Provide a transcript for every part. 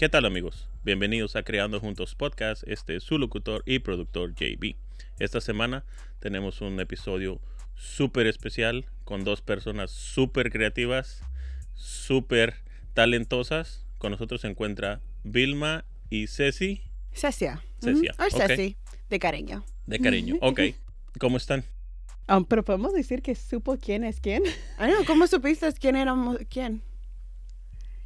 ¿Qué tal amigos? Bienvenidos a Creando Juntos Podcast. Este es su locutor y productor JB. Esta semana tenemos un episodio súper especial con dos personas súper creativas, súper talentosas. Con nosotros se encuentra Vilma y Ceci. Cecia. Cecia, ok. Ceci, de cariño. De cariño. Ok. ¿Cómo están? Um, pero podemos decir que supo quién es quién. Ay, no, ¿cómo supiste quién éramos quién?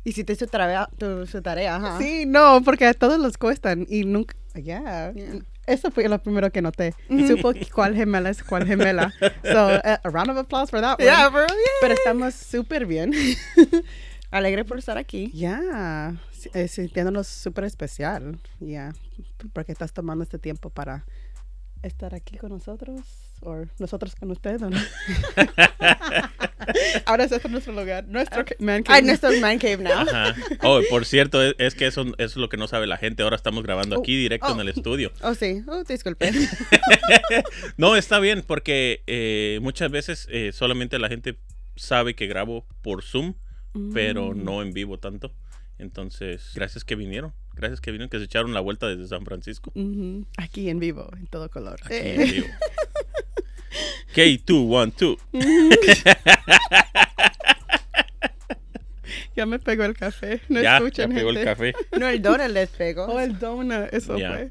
Hiciste su tarea, tu, su tarea, ajá. Sí, no, porque a todos los cuestan y nunca. Ya. Yeah. Eso fue lo primero que noté. Supo cuál gemela es cuál gemela. So, a, a round of applause for that one. Yeah, bro, yeah. Pero estamos súper bien. Alegre por estar aquí. Ya. eh, Sintiéndonos súper especial. Ya. Porque estás tomando este tiempo para estar aquí con nosotros. O nosotros con ustedes, ¿o no? Ahora este es nuestro lugar. Nuestro ca- man cave. Ay, nuestro man cave now. Ajá. Oh, por cierto, es, es que eso, eso es lo que no sabe la gente. Ahora estamos grabando aquí directo oh. en el estudio. Oh, sí. Oh, disculpe. No, está bien, porque eh, muchas veces eh, solamente la gente sabe que grabo por Zoom, pero Mm. no en vivo tanto. Entonces, gracias que vinieron. Gracias que vinieron, que se echaron la vuelta desde San Francisco. Aquí en vivo, en todo color. Aquí Eh. en vivo. K2, 1, 2. Ya me pegó el café. No Ya, ya escuchan, pegó el gente. café. No, el Dora les pegó. Oh, el donut. Eso Ya. fue.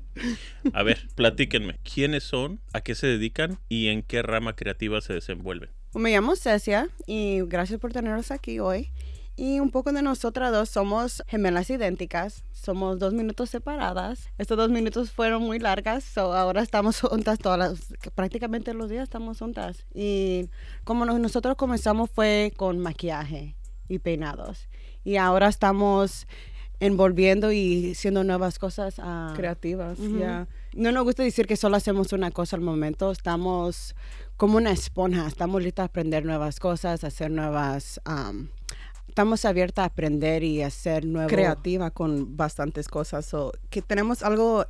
A ver, platíquenme. ¿Quiénes son? ¿A qué se dedican? ¿Y en qué rama creativa se desenvuelven? Me llamo Cecia y gracias por tenernos aquí hoy. Y un poco de nosotras dos somos gemelas idénticas, somos dos minutos separadas. Estos dos minutos fueron muy largas, so ahora estamos juntas todas las, prácticamente los días estamos juntas. Y como nos- nosotros comenzamos fue con maquillaje y peinados. Y ahora estamos envolviendo y haciendo nuevas cosas. a Creativas, Ujú. ya. no nos gusta decir que solo hacemos una cosa al momento, estamos como una esponja, estamos listas a aprender nuevas cosas, a hacer nuevas... am, estamos abiertas a aprender y a hacer nuevos... Creativa con bastantes cosas. So, que tenemos algo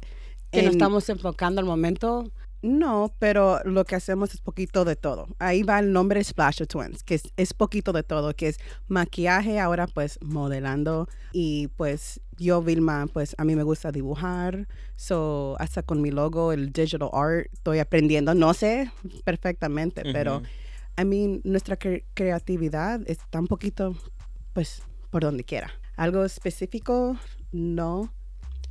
Que en- nos estamos enfocando al momento. No, pero lo que hacemos es poquito de todo. Ahí va el nombre Splash of Twins, que es, es poquito de todo, que es maquillaje, ahora pues modelando y pues yo, Vilma, pues a mí me gusta dibujar, so hasta con mi logo, el digital art, estoy aprendiendo, no sé perfectamente, pero. I mean, nuestra cre- creatividad está un poquito, pues, por donde quiera. Algo específico, no.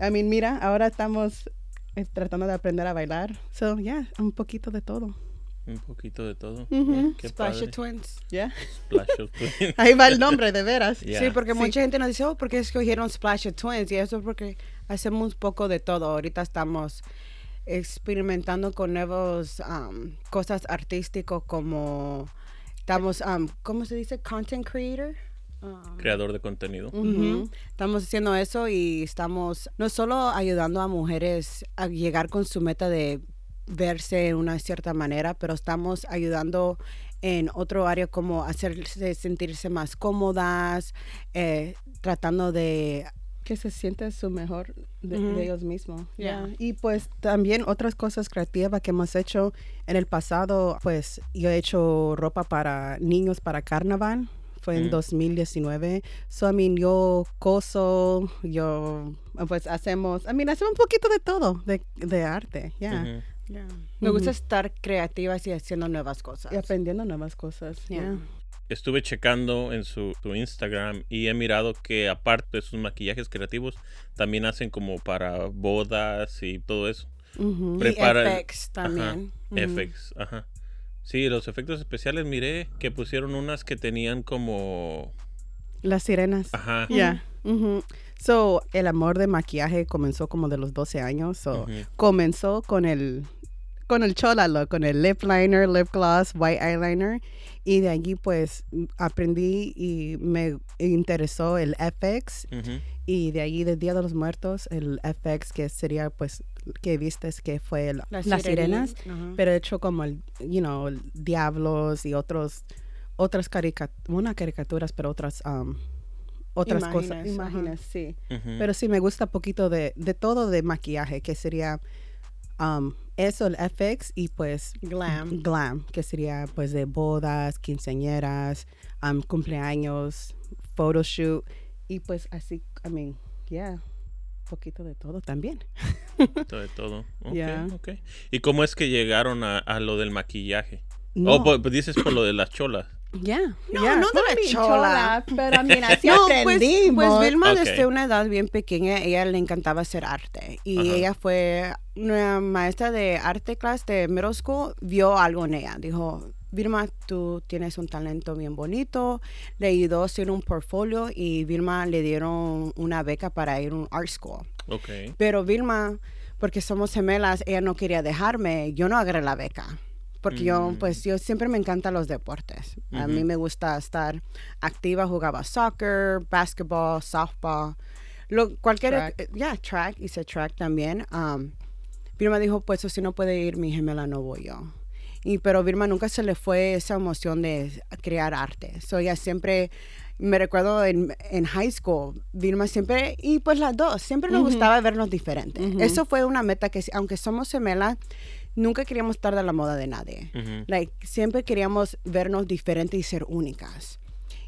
I mean, mira, ahora estamos eh, tratando de aprender a bailar. So, yeah, un poquito de todo. Un poquito de todo. Qué Splash padre. of Twins. Yeah. Splash of Twins. Ahí va el nombre, de veras. Sí, porque Sí. mucha gente nos dice, oh, ¿por qué escogieron Splash of Twins? Y eso es porque hacemos un poco de todo. Ahorita estamos experimentando con nuevos am, cosas artísticas como estamos, am, ¿cómo se dice? Content creator. Um, Creador de contenido. Estamos haciendo eso y estamos no solo ayudando a mujeres a llegar con su meta de verse de una cierta manera, pero estamos ayudando en otro área como hacerse sentirse más cómodas, eh, tratando de Que se siente su mejor de, ellos mismos. Yeah. Yeah. Y pues también otras cosas creativas que hemos hecho en el pasado, pues yo he hecho ropa para niños para carnaval. Fue en Mm. 2019. So, I mean, yo coso, yo, pues hacemos, I mean, hacemos un poquito de todo, de, de arte, yeah. Me gusta estar creativas y haciendo nuevas cosas. Y aprendiendo nuevas cosas, Yeah. yeah. Estuve checando en su, su Instagram y he mirado que aparte de sus maquillajes creativos, también hacen como para bodas y todo eso. Ujú. Y Prepara- FX también. Ujú. FX, ajá. Sí, los efectos especiales miré que pusieron unas que tenían como... Las sirenas. Ajá. Yeah. ujú. So, el amor de maquillaje comenzó como de los 12 años. So, comenzó con el con el cholalo, con el lip liner, lip gloss, white eyeliner y de allí pues aprendí y me interesó el FX Ujú. y de allí del Día de los Muertos el FX que sería pues que vistes que fue Las las sirenas. sirenas Ajá. pero hecho como el you know el diablos y otros otras caricaturas una caricaturas pero otras um, otras cosas Imágenes, sí pero sí me gusta poquito de, de todo de maquillaje, que sería um, eso, el FX y pues Glam. glam, que sería pues de bodas, quinceañeras, um, cumpleaños, photoshoot y pues así, I mean, yeah. Poquito de todo también. de todo. Ok, Ya. ok. ¿Y cómo es que llegaron a, a lo del maquillaje? No. O pues, dices por lo de las cholas. Ya, No, ya, no de la chola. pero mira, así No, pues, aprendimos. pues Vilma Ok. desde una edad bien pequeña, ella le encantaba hacer arte. Y ella fue una maestra de arte class de middle school, vio algo en ella. Dijo, Vilma, tú tienes un talento bien bonito. Le ayudó a hacer un portfolio y Vilma le dieron una beca para ir a un art school. Ok. Pero Vilma, porque somos gemelas, ella no quería dejarme. Yo no agarré la beca. Porque yo, Mm. pues, yo siempre me encantan los deportes. A mí me gusta estar activa. Jugaba soccer, basketball, softball. Lo, cualquier, Track. eh, ya, track, hice track también. Um, Vilma dijo, pues, si no puede ir mi gemela, no voy yo. Y, pero Vilma nunca se le fue esa emoción de crear arte. So, ella siempre, me recuerdo en, en high school, Vilma siempre, y pues las dos, siempre nos Ujú. gustaba vernos diferentes. Ujú. Eso fue una meta que, aunque somos gemelas, nunca queríamos estar de la moda de nadie. Ujú. Like, siempre queríamos vernos diferentes y ser únicas.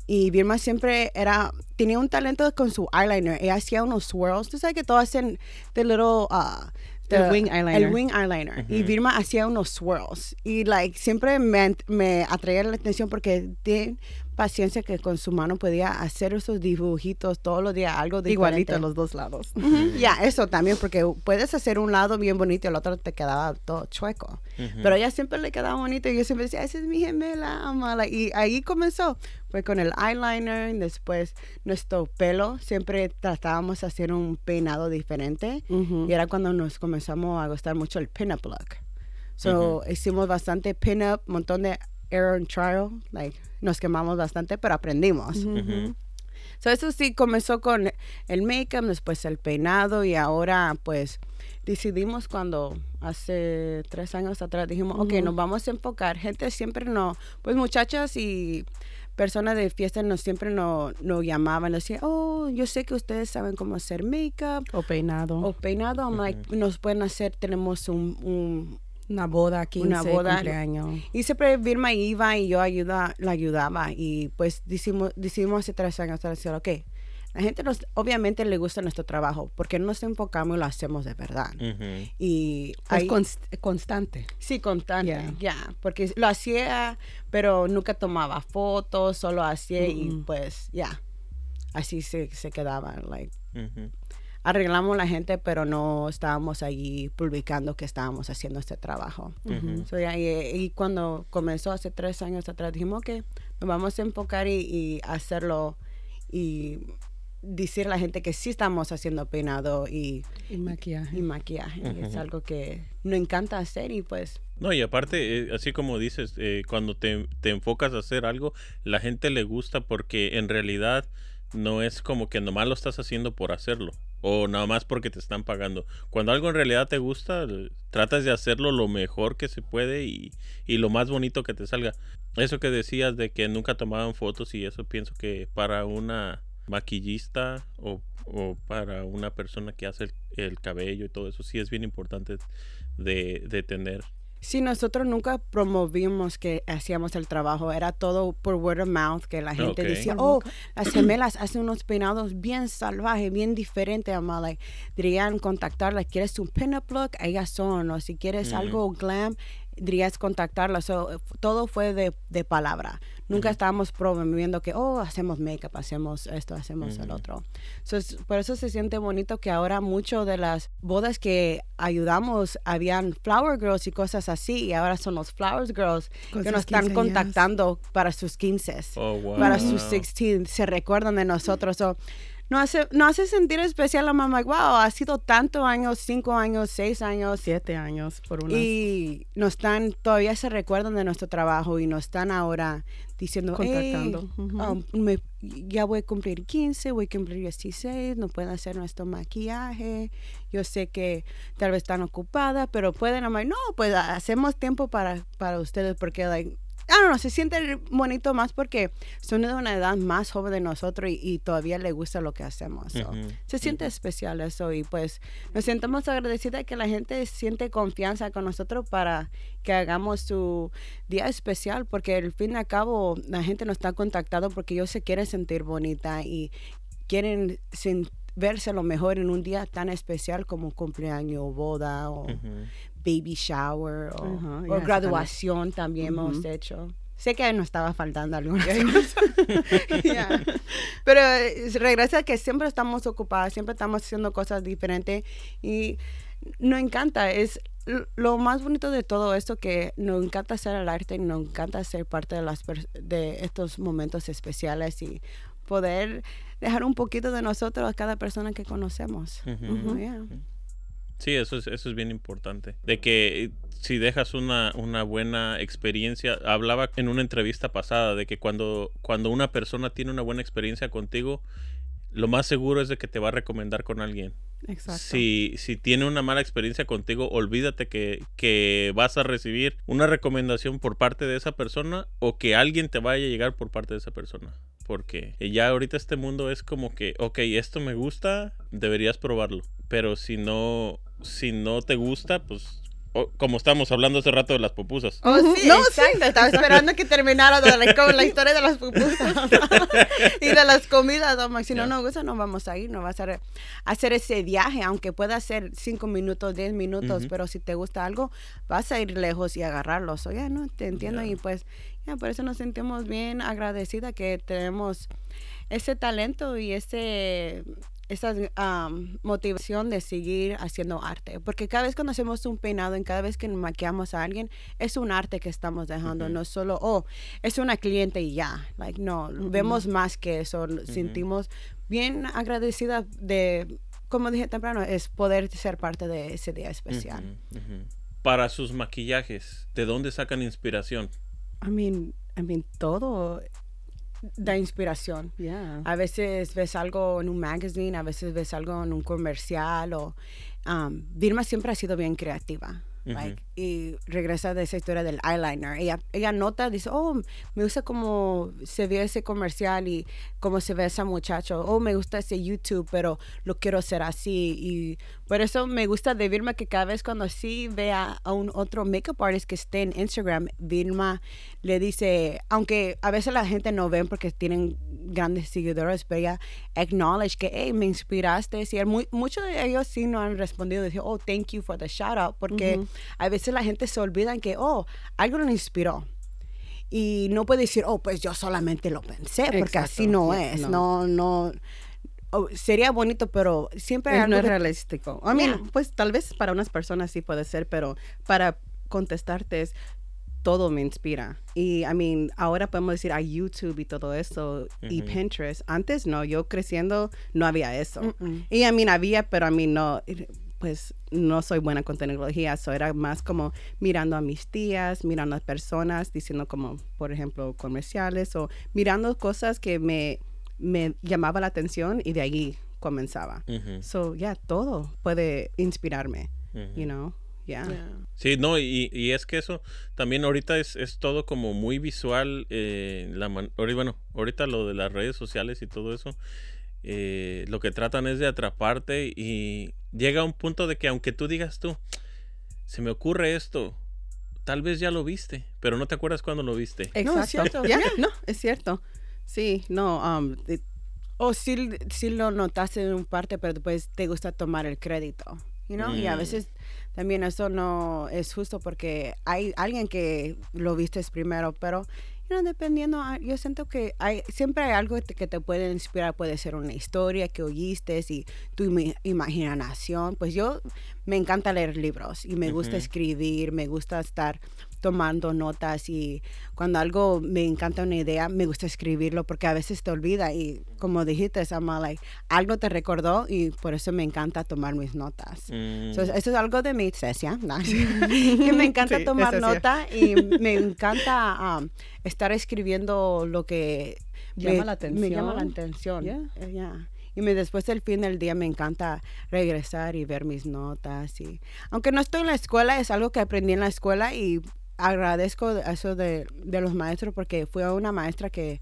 Y Vilma siempre era, tenía un talento con su eyeliner. Ella hacía unos swirls. Tú sabes que todos hacen the little, uh, El wing eyeliner. El wing eyeliner. Y Ujú. Vilma hacía unos swirls. Y like, siempre me, me atraía la atención porque tiene paciencia que con su mano podía hacer esos dibujitos todos los días, algo diferente. Igualito a los dos lados. Ujú, Ya, eso también, porque puedes hacer un lado bien bonito y el otro te quedaba todo chueco. Ujú. Pero a ella siempre le quedaba bonito y yo siempre decía, esa es mi gemela, amala. Y ahí comenzó. Fue con el eyeliner, y después nuestro pelo. Siempre tratábamos de hacer un peinado diferente. Ujú. Y era cuando nos comenzamos a gustar mucho el pin-up look. So, hicimos bastante pin-up, montón de error and trial. Like, nos quemamos bastante, pero aprendimos. Ujú. So, eso sí comenzó con el make-up, después el peinado y ahora pues decidimos cuando hace tres años atrás dijimos, ok, nos vamos a enfocar. Gente siempre no, pues muchachas y personas de fiesta nos siempre nos no llamaban, nos decían, oh, yo sé que ustedes saben cómo hacer make-up O peinado. o peinado. I'm like, nos pueden hacer, tenemos un, un una boda, 15, Una boda. cumpleaños. y siempre Vilma iba y yo ayuda, la ayudaba. Y pues decidimos, decidimos hace tres años decir, ok, la gente nos, obviamente le gusta nuestro trabajo, porque no nos enfocamos y lo hacemos de verdad. Y Es const- constante. sí, constante, Yeah. ya, porque lo hacía, pero nunca tomaba fotos, solo hacía y pues ya, así se, se quedaba, like, arreglamos la gente, pero no estábamos allí publicando que estábamos haciendo este trabajo. So, y, y cuando comenzó hace tres años atrás, dijimos que nos vamos a enfocar y, y hacerlo y decir a la gente que sí estamos haciendo peinado y, Y maquillaje. y maquillaje. Es algo que nos encanta hacer y pues No, y aparte, eh, así como dices, eh, cuando te, te enfocas a hacer algo, la gente le gusta porque en realidad no es como que nomás lo estás haciendo por hacerlo o nada más porque te están pagando. Cuando algo en realidad te gusta, tratas de hacerlo lo mejor que se puede y, y lo más bonito que te salga. Eso que decías de que nunca tomaban fotos y eso pienso que para una maquillista o, o para una persona que hace el, el cabello y todo eso sí es bien importante de, de tener Sí, nosotros nunca promovimos que hacíamos el trabajo, era todo por word of mouth, que la gente Ok. decía, oh, las gemelas hacen unos peinados bien salvajes, bien diferentes, ama, like, dirían contactarlas, ¿quieres un pin-up look? Ellas son, o si quieres Ujú. algo glam, dirías contactarlas, So, todo fue de, de palabra, nunca estábamos promoviendo que, oh, hacemos make-up, hacemos esto, hacemos el otro. So, es- por eso se siente bonito que ahora mucho de las bodas que ayudamos habían flower girls y cosas así y ahora son los flowers girls Con que nos están 15 contactando para sus 15 Oh, wow. para sus 16 se recuerdan de nosotros So, no hace no hace sentir especial a mamá wow ha sido tantos años cinco años seis años Siete años por una. y nos están todavía se recuerdan de nuestro trabajo y nos están ahora diciendo Contactando. "Hey, Ujú. um, me- ya voy a cumplir 15, voy a cumplir 16, no pueden hacer nuestro maquillaje. Yo sé que tal vez están ocupadas, pero pueden, like, no, pues hacemos tiempo para, para ustedes porque, like, I don't know, se siente bonito más porque son de una edad más joven de nosotros y, y todavía les gusta lo que hacemos. so. Ujú, Se siente especial eso y pues nos sentimos agradecidas que la gente siente confianza con nosotros para que hagamos su día especial porque al fin y al cabo la gente nos está contactando porque ellos se quieren sentir bonita y quieren verse lo mejor en un día tan especial como cumpleaños, boda o baby shower o, Ajá, o ya, graduación también hemos Ujú. hecho. Sé que nos estaba faltando algunas cosas. Ya. Pero eh, regresa que siempre estamos ocupados, siempre estamos haciendo cosas diferentes y nos encanta. Es lo más bonito de todo esto que nos encanta hacer el arte y nos encanta ser parte de, las de estos momentos especiales y poder dejar un poquito de nosotros a cada persona que conocemos. Ujú. Yeah. Sí, eso es, eso es bien importante. De que eh, si dejas una, una buena experiencia, hablaba en una entrevista pasada de que cuando, cuando una persona tiene una buena experiencia contigo, lo más seguro es de que te va a recomendar con alguien. Exacto. Si, si tiene una mala experiencia contigo, olvídate que, que vas a recibir una recomendación por parte de esa persona o que alguien te vaya a llegar por parte de esa persona. Porque ya ahorita este mundo es como que, ok, esto me gusta, deberías probarlo. Pero si no, si no te gusta, pues o- como estábamos hablando hace rato de las pupusas. Oh, sí, No, exacto. Estaba esperando que terminara la, con la historia de las pupusas y de las comidas. Domo. Si no nos gusta, no vamos a ir. No vas a hacer, ese viaje, aunque pueda ser cinco minutos, diez minutos. Pero si te gusta algo, vas a ir lejos y agarrarlo. So, ya, no, te entiendo. Y pues, ya, por eso nos sentimos bien agradecidas que tenemos ese talento y ese esa am, motivación de seguir haciendo arte. Porque cada vez que nos hacemos un peinado, en cada vez que maquillamos a alguien, es un arte que estamos dejando. Ujú. No solo, oh, es una cliente y ya. Like, no, vemos más que eso. Sentimos bien agradecida de, como dije temprano, es poder ser parte de ese día especial. Para sus maquillajes, ¿de dónde sacan inspiración? I mean, I mean, todo. Da inspiración. Yeah. A veces ves algo en un magazine, a veces ves algo en un comercial o um, Vilma siempre ha sido bien creativa. Ujú. like, y regresa de esa historia del eyeliner. Ella, ella nota, dice, oh, me gusta cómo se ve ese comercial y cómo se ve ese muchacho. Oh, me gusta ese YouTube, pero lo quiero hacer así. Y por eso me gusta de Vilma que cada vez cuando sí vea a un otro makeup artist que esté en Instagram, Vilma le dice, aunque a veces la gente no ven porque tienen grandes seguidores, pero ella acknowledge que, hey, me inspiraste. Sí, muy, muchos de ellos sí no han respondido, dije, oh, thank you for the shout out, porque Ujú. a veces la gente se olvida que, oh, algo lo inspiró. Y no puede decir, oh, pues yo solamente lo pensé, porque así Exacto, no yeah, es. no. No, no. oh, sería bonito, pero siempre Es- no es realístico. I mean, Yeah. pues tal vez para unas personas sí puede ser, pero para contestarte es todo me inspira. Y I mean, ahora podemos decir a YouTube y todo eso y. Pinterest. Antes no, yo creciendo no había eso. Mm-mm. Y I mean, había, pero a mí no, pues no soy buena con tecnología, so era más como mirando a mis tías, mirando a personas, diciendo como, por ejemplo, comerciales o mirando cosas que me, me llamaba la atención y de ahí comenzaba. Ujú, So, yeah, todo puede inspirarme, ujú. you know? Yeah. Yeah. Sí, no, y, y es que eso también ahorita es, es todo como muy visual. eh, la man- bueno, ahorita lo de las redes sociales y todo eso, eh, lo que tratan es de atraparte y llega un punto de que aunque tú digas tú, se me ocurre esto, tal vez ya lo viste, pero no te acuerdas cuando lo viste. Exacto. No, es cierto. Yeah, no, es cierto. Sí, no, um, it- O sí, sí lo notaste en un parte, pero después te gusta tomar el crédito. You know? Y a Mm. veces también eso no es justo porque hay alguien que lo viste primero, pero you know, dependiendo, ah, yo siento que hay, siempre hay algo que te, puede inspirar. Puede ser una historia que oíste y tu imaginación. Pues yo me encanta leer libros y me gusta escribir, me gusta estar tomando notas y cuando algo me encanta una idea, me gusta escribirlo porque a veces te olvida y como dijiste, Sama, like, algo te recordó y por eso me encanta tomar mis notas. Mm, So, eso es algo de mi cesia, ¿no? que me encanta Sí, tomar nota y me encanta um, estar escribiendo lo que Llama me, la me llama la atención. atención. Yeah. Eh, yeah. Y me, después del fin del día me encanta regresar y ver mis notas. Y, aunque no estoy en la escuela, es algo que aprendí en la escuela y agradezco eso de, de los maestros porque fui a una maestra que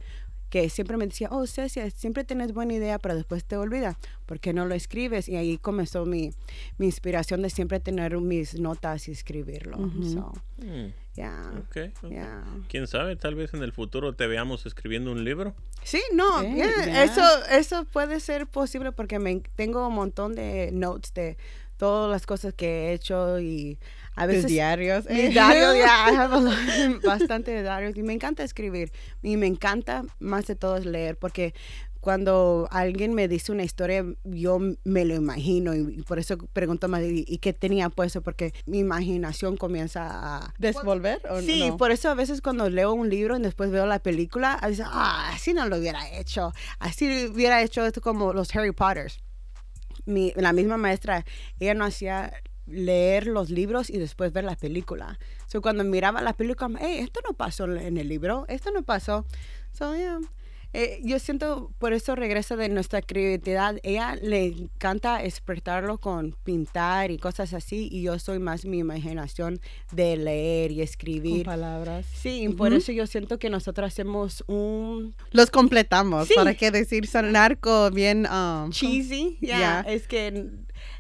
que siempre me decía, oh, Cecia, siempre tienes buena idea, pero después te olvida. ¿Por qué no lo escribes? Y ahí comenzó mi, mi inspiración de siempre tener mis notas y escribirlo. So, Mm, yeah, ok, ok. yeah. ¿Quién sabe? Tal vez en el futuro te veamos escribiendo un libro. Sí, no, Sí, yeah, eso, eso puede ser posible porque me, tengo un montón de notes de todas las cosas que he hecho y a Tus veces... diarios. Mi diario, ya, I have a lot- bastante diarios y me encanta escribir y me encanta más de todo es leer porque cuando alguien me dice una historia yo me lo imagino y, por eso pregunto más ¿y, y qué tenía puesto? Porque mi imaginación comienza a... ¿Desvolver o Sí, no? por eso a veces cuando leo un libro y después veo la película, a veces, ah, así no lo hubiera hecho, así hubiera hecho esto como los Harry Potters. Mi, la misma maestra, ella no hacía leer los libros y después ver la película. So, cuando miraba la película, hey, esto no pasó en el libro, esto no pasó. So, yeah. Eh, yo siento, por eso regresa de nuestra creatividad. Ella le encanta despertarlo con pintar y cosas así, y yo soy más mi imaginación de leer y Con escribir. palabras. Sí, por eso yo siento que nosotros hacemos un Los completamos. Sí. ¿Para qué decir sonar como bien um, cheesy. Ya, Ya. es que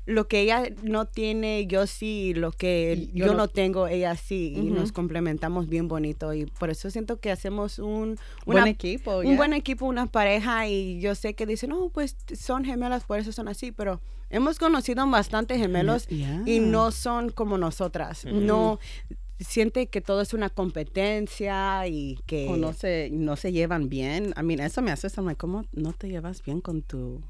lo que ella no tiene, yo sí, lo que yo, yo no, tengo, ella sí, y nos complementamos bien bonito. Y por eso siento que hacemos un, buen equipo? un yeah. buen equipo, una pareja, y yo sé que dicen, no, pues son gemelas, por eso son así, pero hemos conocido bastante gemelos Yeah. y no son como nosotras. No siente que todo es una competencia y que... o no se, no se llevan bien. I mean, eso me hace like, ¿cómo no te llevas bien con tu,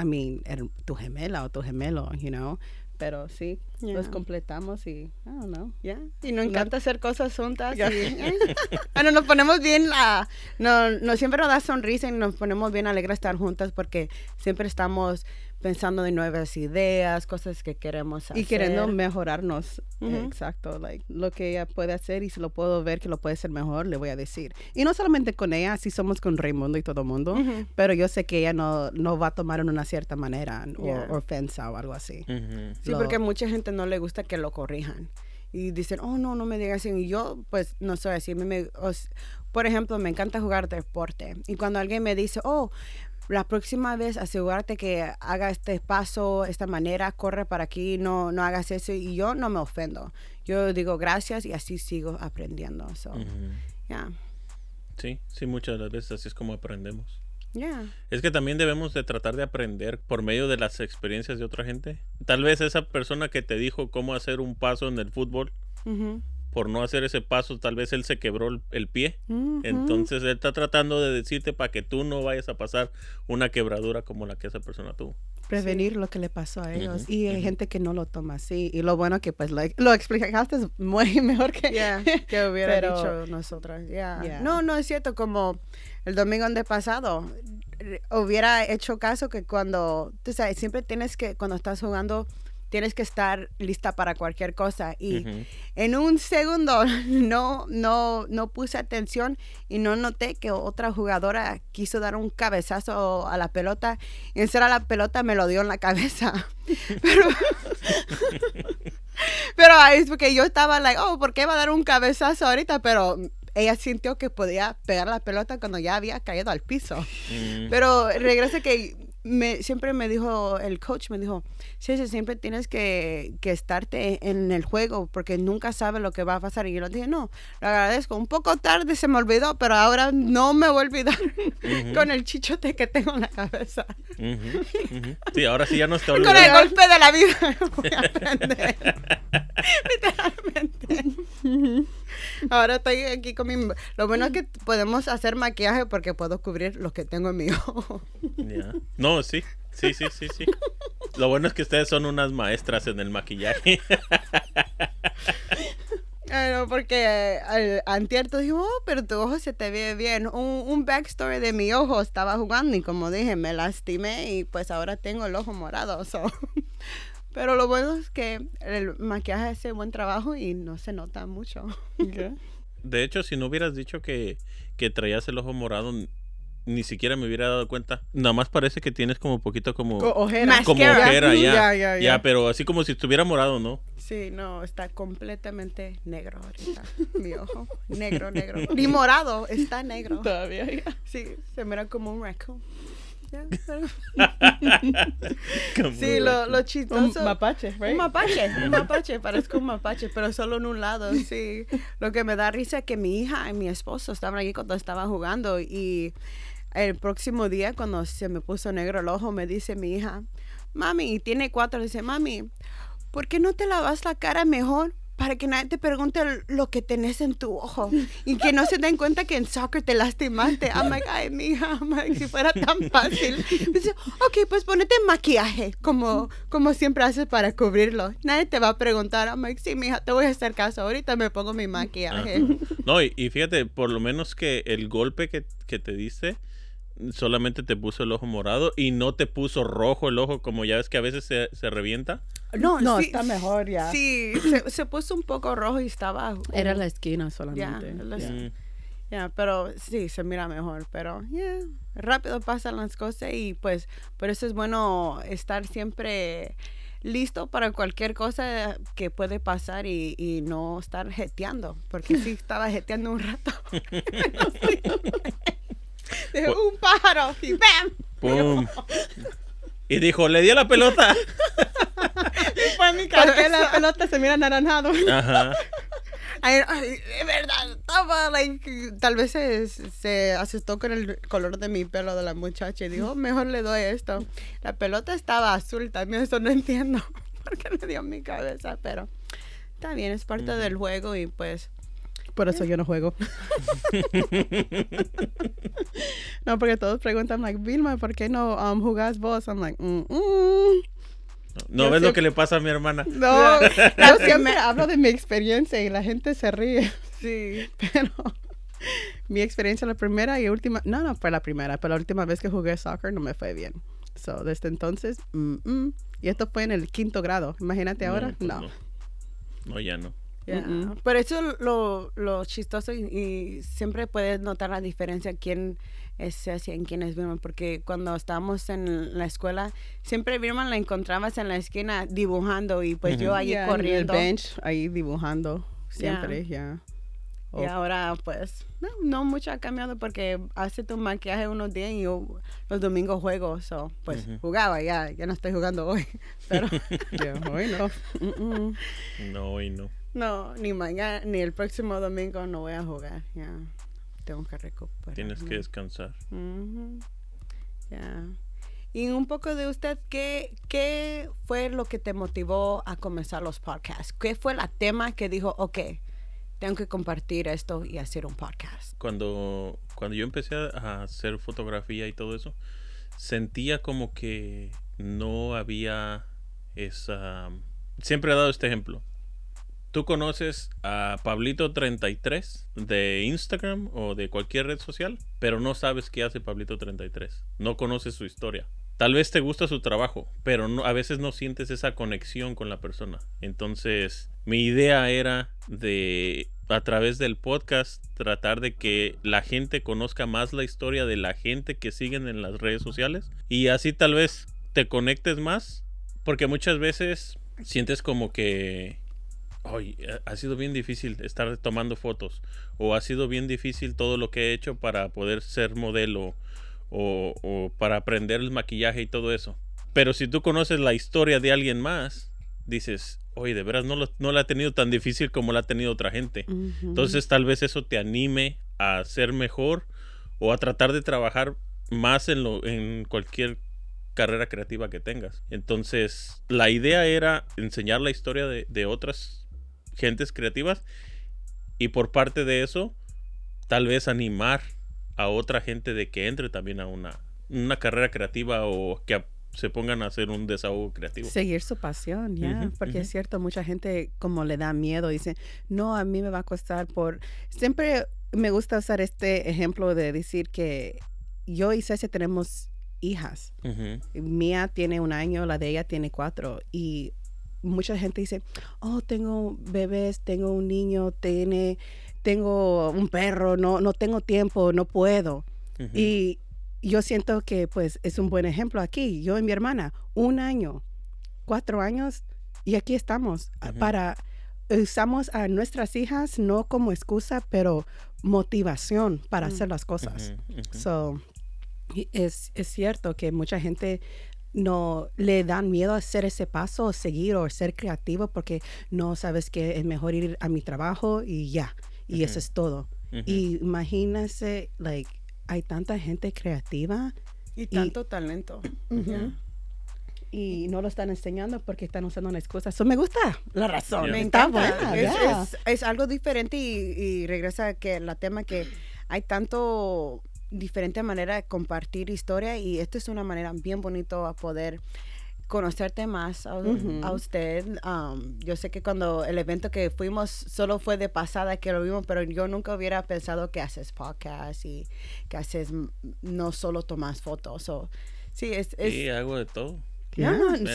I mean, tu gemela o tu gemelo, you know? Pero sí, los Yeah. completamos y, I don't know. Ya, Y nos encanta hacer cosas juntas. Ya. Y, eh, bueno, nos ponemos bien, la, no, no, siempre nos da sonrisa y nos ponemos bien alegres estar juntas porque siempre estamos pensando en nuevas ideas, cosas que queremos hacer. Y queriendo mejorarnos. Ujú. Exacto. Like, lo que ella puede hacer y si lo puedo ver que lo puede hacer mejor, le voy a decir. Y no solamente con ella, así somos con Raimundo y todo el mundo. Ujú. Pero yo sé que ella no, no va a tomar en una cierta manera o, Yeah. o ofensa o algo así. Ujú. Sí, lo- porque a mucha gente no le gusta que lo corrijan. Y dicen, oh, no, no me digas así. Y yo, pues, no soy así. Mí me- os- por ejemplo, me encanta jugar deporte. Y cuando alguien me dice, oh, la próxima vez asegúrate que haga este paso, esta manera, corre para aquí, no, no hagas eso. Y yo no me ofendo. Yo digo gracias y así sigo aprendiendo. So, yeah. Sí, sí, muchas de las veces así es como aprendemos. Yeah. Es que también debemos de tratar de aprender por medio de las experiencias de otra gente. Tal vez esa persona que te dijo cómo hacer un paso en el fútbol. Por no hacer ese paso, tal vez él se quebró el, el pie. Ujú. Entonces él está tratando de decirte para que tú no vayas a pasar una quebradura como la que esa persona tuvo. Prevenir lo que le pasó a ellos. Ujú, Y hay ujú. gente que no lo toma así. Y lo bueno que pues lo, lo explicaste muy mejor que... Yeah, que hubiera Pero- dicho nosotras. yeah. Yeah. No, no es cierto. Como el domingo antepasado, eh, hubiera hecho caso que cuando, tú sabes, siempre tienes que, cuando estás jugando, tienes que estar lista para cualquier cosa. Y Ujú. en un segundo no, no, no puse atención y no noté que otra jugadora quiso dar un cabezazo a la pelota y en la pelota me lo dio en la cabeza. Pero, pero es porque yo estaba like, oh, ¿por qué va a dar un cabezazo ahorita? Pero ella sintió que podía pegar la pelota cuando ya había caído al piso. Mm. Pero regresa que me, siempre me dijo, el coach me dijo, sí, sí, siempre tienes que, que estarte en el juego porque nunca sabes lo que va a pasar. Y yo le dije, no, lo agradezco. Un poco tarde se me olvidó, pero ahora no me voy a olvidar con el chichote que tengo en la cabeza. Sí, ahora sí ya no te Con el golpe de la vida voy a aprender. Literalmente. Ahora estoy aquí con mi... Lo bueno es que podemos hacer maquillaje porque puedo cubrir lo que tengo en mi ojo. No, sí, sí, sí, sí, sí. Lo bueno es que ustedes son unas maestras en el maquillaje. Ah, no, porque eh, al antier tú dijo, oh, pero tu ojo se te ve bien. Un, un backstory de mi ojo, estaba jugando y como dije, me lastimé y pues ahora tengo el ojo morado. so. Pero lo bueno es que el maquillaje hace buen trabajo y no se nota mucho. De hecho, si no hubieras dicho que, que traías el ojo morado, ni siquiera me hubiera dado cuenta. Nada más parece que tienes como poquito como, O- ojera. como Mascara. ojera, ya. Ya, ya, ya. Ya, pero así como si estuviera morado, ¿no? Sí, no, está completamente negro ahorita. Mi ojo. Negro, negro. Ni morado, está negro. Todavía, ya. Sí, se mira como un raccoon. Sí, lo, lo Un chistoso. mapache, right? Un mapache, un mapache, parezco un mapache, pero solo en un lado, sí. Lo que me da risa es que mi hija y mi esposo estaban aquí cuando estaba jugando y el próximo día cuando se me puso negro el ojo me dice mi hija, mami, tiene cuatro, dice, mami, ¿por qué no te lavas la cara mejor? Para que nadie te pregunte lo que tenés en tu ojo y que no se den cuenta que en soccer te lastimaste. I'm like, ay, mija, si fuera tan fácil. Dice, ok, pues ponete maquillaje como, como siempre haces para cubrirlo. Nadie te va a preguntar. I'm like, sí, mija, te voy a hacer caso. Ahorita me pongo mi maquillaje. Ajá. No, y, y fíjate, por lo menos que el golpe que, que te diste solamente te puso el ojo morado y no te puso rojo el ojo, como ya ves que a veces se, se revienta. No, No, sí, está mejor ya. Sí, se, se puso un poco rojo y estaba... Era la esquina solamente. Ya, Ya, pero sí, se mira mejor, pero ya, rápido pasan las cosas y pues por eso es bueno estar siempre listo para cualquier cosa que puede pasar y, y no estar jeteando, porque sí estaba jeteando un rato. Pues- un pájaro y ¡bam! ¡Pum! Y dijo, le di a la pelota. Fue en mi ¿Por qué cabeza. la pelota se mira anaranjado? Ajá. Ay, de verdad, estaba, like, tal vez se, se asustó con el color de mi pelo de la muchacha y dijo, mejor le doy esto. La pelota estaba azul también, eso no entiendo por qué le dio en mi cabeza, pero está bien, es parte del juego y pues, Por eso yo no juego. no, porque todos preguntan, like, Vilma, ¿por qué no um, jugás vos? I'm like, mm, mm. ¿No Yo ves lo que le pasa a mi hermana? No, yo siempre hablo de mi experiencia y la gente se ríe. sí. Pero mi experiencia la primera y última, no, no fue la primera, pero la última vez que jugué soccer no me fue bien. So, desde entonces, mm, mm. y esto fue en el quinto grado. Imagínate ahora, pues no. no. No, ya no. Pero eso es lo, lo chistoso y, y siempre puedes notar la diferencia quién es Ceci y quién es Birman, porque cuando estábamos en la escuela, siempre Birman la encontrabas en la esquina dibujando y pues yo allí Yeah, corriendo. En el bench, ahí dibujando, siempre, ya. Y ahora pues no, no mucho ha cambiado porque hace tu maquillaje unos días y yo los domingos juego, so, pues jugaba ya, ya no estoy jugando hoy, pero hoy no. Mm, mm. No, y no. No, ni mañana, ni el próximo domingo no voy a jugar, ya, tengo que recuperar. Tienes que descansar. Ya. Y un poco de usted, ¿qué, ¿qué fue lo que te motivó a comenzar los podcasts? ¿Qué fue el tema que dijo, ok, tengo que compartir esto y hacer un podcast? Cuando, cuando yo empecé a hacer fotografía y todo eso, sentía como que no había esa... Siempre he dado este ejemplo. ¿Tú conoces a Pablito33 de Instagram o de cualquier red social? Pero no sabes qué hace Pablito33. No conoces su historia. Tal vez te gusta su trabajo, pero a veces no sientes esa conexión con la persona. Entonces, mi idea era de, a través del podcast, tratar de que la gente conozca más la historia de la gente que siguen en las redes sociales. Y así tal vez te conectes más, porque muchas veces sientes como que Ay, eh, ha sido bien difícil estar tomando fotos o ha sido bien difícil todo lo que he hecho para poder ser modelo o, o para aprender el maquillaje y todo eso. Pero si tú conoces la historia de alguien más, dices, oye, de veras no, lo, no la ha tenido tan difícil como la ha tenido otra gente. Entonces tal vez eso te anime a ser mejor o a tratar de trabajar más en, lo, en cualquier carrera creativa que tengas. Entonces la idea era enseñar la historia de, de otras gentes creativas y por parte de eso tal vez animar a otra gente de que entre también a una, una carrera creativa o que a- se pongan a hacer un desahogo creativo. Seguir su pasión, ya, Ujú, porque ujú. es cierto, mucha gente como le da miedo, dice, no, a mí me va a costar por... Siempre me gusta usar este ejemplo de decir que yo y Cecia tenemos hijas. Ujú, Mía tiene un año, la de ella tiene cuatro. Y mucha gente dice, oh, tengo bebés, tengo un niño, tiene, tengo un perro, no, no tengo tiempo, no puedo. Y yo siento que pues es un buen ejemplo aquí. Yo y mi hermana, un año, cuatro años, y aquí estamos. ah. Para, usamos a nuestras hijas no como excusa, pero motivación para hacer las cosas. So, es, es cierto que mucha gente no le dan miedo a hacer ese paso o seguir o ser creativo porque no sabes que es mejor ir a mi trabajo y ya. Y eso es todo. Y imagínense, like, hay tanta gente creativa Y tanto talento. Y no lo están enseñando porque están usando una excusa. Eso me gusta la razón. Me Está encanta. buena, es, ya. es- es algo diferente y, y regresa a que la tema que hay tanto diferente manera de compartir historia y esta es una manera bien bonito a poder conocerte más a, Ujú. a usted. Um, yo sé que cuando el evento que fuimos solo fue de pasada que lo vimos, pero yo nunca hubiera pensado que haces podcast y que haces no solo tomas fotos. o sí, es, es Sí, hago de todo. Eh,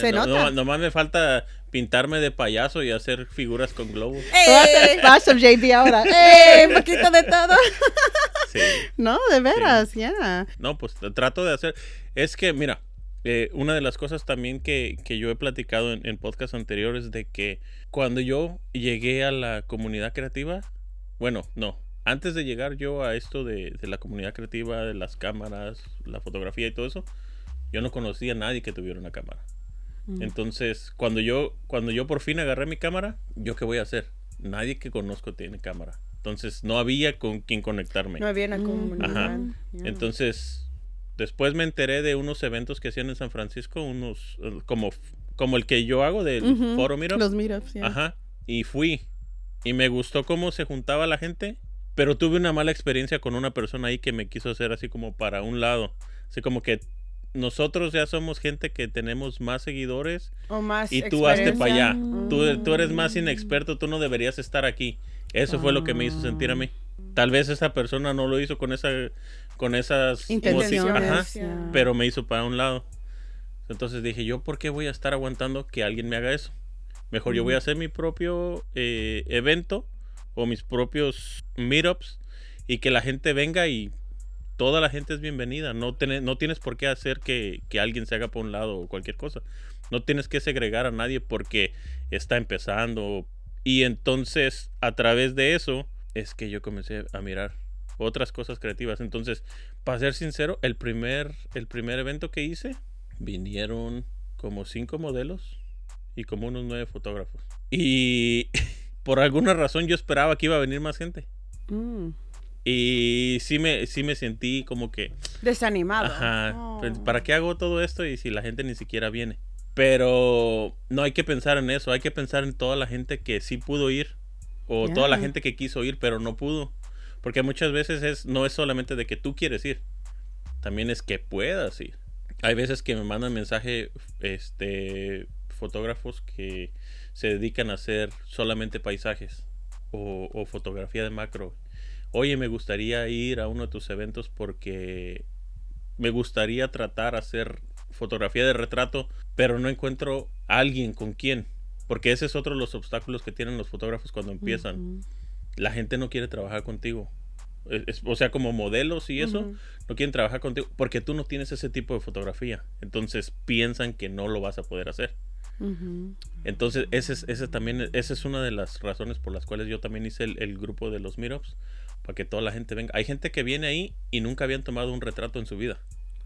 se no- nota. no- nomás me falta pintarme de payaso y hacer figuras con globos. Tú vas a hacer ¡Ey! JB ahora. ¡Ey! Un poquito de todo. Sí. No, de veras, ya. No, pues trato de hacer. Es que, mira, eh, una de las cosas también que, que yo he platicado en, en podcasts anteriores de que cuando yo llegué a la comunidad creativa, bueno, no, antes de llegar yo a esto de, de la comunidad creativa, de las cámaras, la fotografía y todo eso, yo no conocía a nadie que tuviera una cámara. Entonces, cuando yo, cuando yo por fin agarré mi cámara, ¿yo qué voy a hacer? Nadie que conozco tiene cámara. Entonces, no había con quien conectarme. No había una Mm, comunidad. Ajá. Entonces, después me enteré de unos eventos que hacían en San Francisco, unos eh, como, como el que yo hago del foro Miro. Los meetups, ya. Ajá. Y fui. Y me gustó cómo se juntaba la gente, pero tuve una mala experiencia con una persona ahí que me quiso hacer así como para un lado. Así como que nosotros ya somos gente que tenemos más seguidores O más y tú hazte para allá. Tú, tú eres más inexperto, tú no deberías estar aquí. Eso fue lo que me hizo sentir a mí. Tal vez esa persona no lo hizo con esa con esas Ajá, pero me hizo para un lado. Entonces dije, ¿yo por qué voy a estar aguantando que alguien me haga eso? Mejor yo voy a hacer mi propio eh, evento o mis propios meetups y que la gente venga y toda la gente es bienvenida. No, tiene- no tienes por qué hacer que, que alguien se haga por un lado o cualquier cosa. No tienes que segregar a nadie porque está empezando. Y entonces, a través de eso, es que yo comencé a mirar otras cosas creativas. Entonces, para ser sincero, el primer, el primer evento que hice, vinieron como cinco modelos y como unos nueve fotógrafos. Y por alguna razón yo esperaba que iba a venir más gente. Mm. Y sí me, sí me sentí como que, Desanimado. ajá, Oh. pues, ¿para qué hago todo esto y si la gente ni siquiera viene? Pero no hay que pensar en eso, hay que pensar en toda la gente que sí pudo ir o toda la gente que quiso ir pero no pudo. Porque muchas veces es, no es solamente de que tú quieres ir, también es que puedas ir. Hay veces que me mandan mensaje este, fotógrafos que se dedican a hacer solamente paisajes o, o fotografía de macro. Oye, me gustaría ir a uno de tus eventos porque me gustaría tratar hacer fotografía de retrato, pero no encuentro a alguien con quien. Porque ese es otro de los obstáculos que tienen los fotógrafos cuando empiezan. La gente no quiere trabajar contigo. Es- es- o sea, como modelos y eso, no quieren trabajar contigo porque tú no tienes ese tipo de fotografía. Entonces piensan que no lo vas a poder hacer. Entonces, ese es, ese también, esa es una de las razones por las cuales yo también hice el, el grupo de los meetups, para que toda la gente venga. Hay gente que viene ahí y nunca habían tomado un retrato en su vida.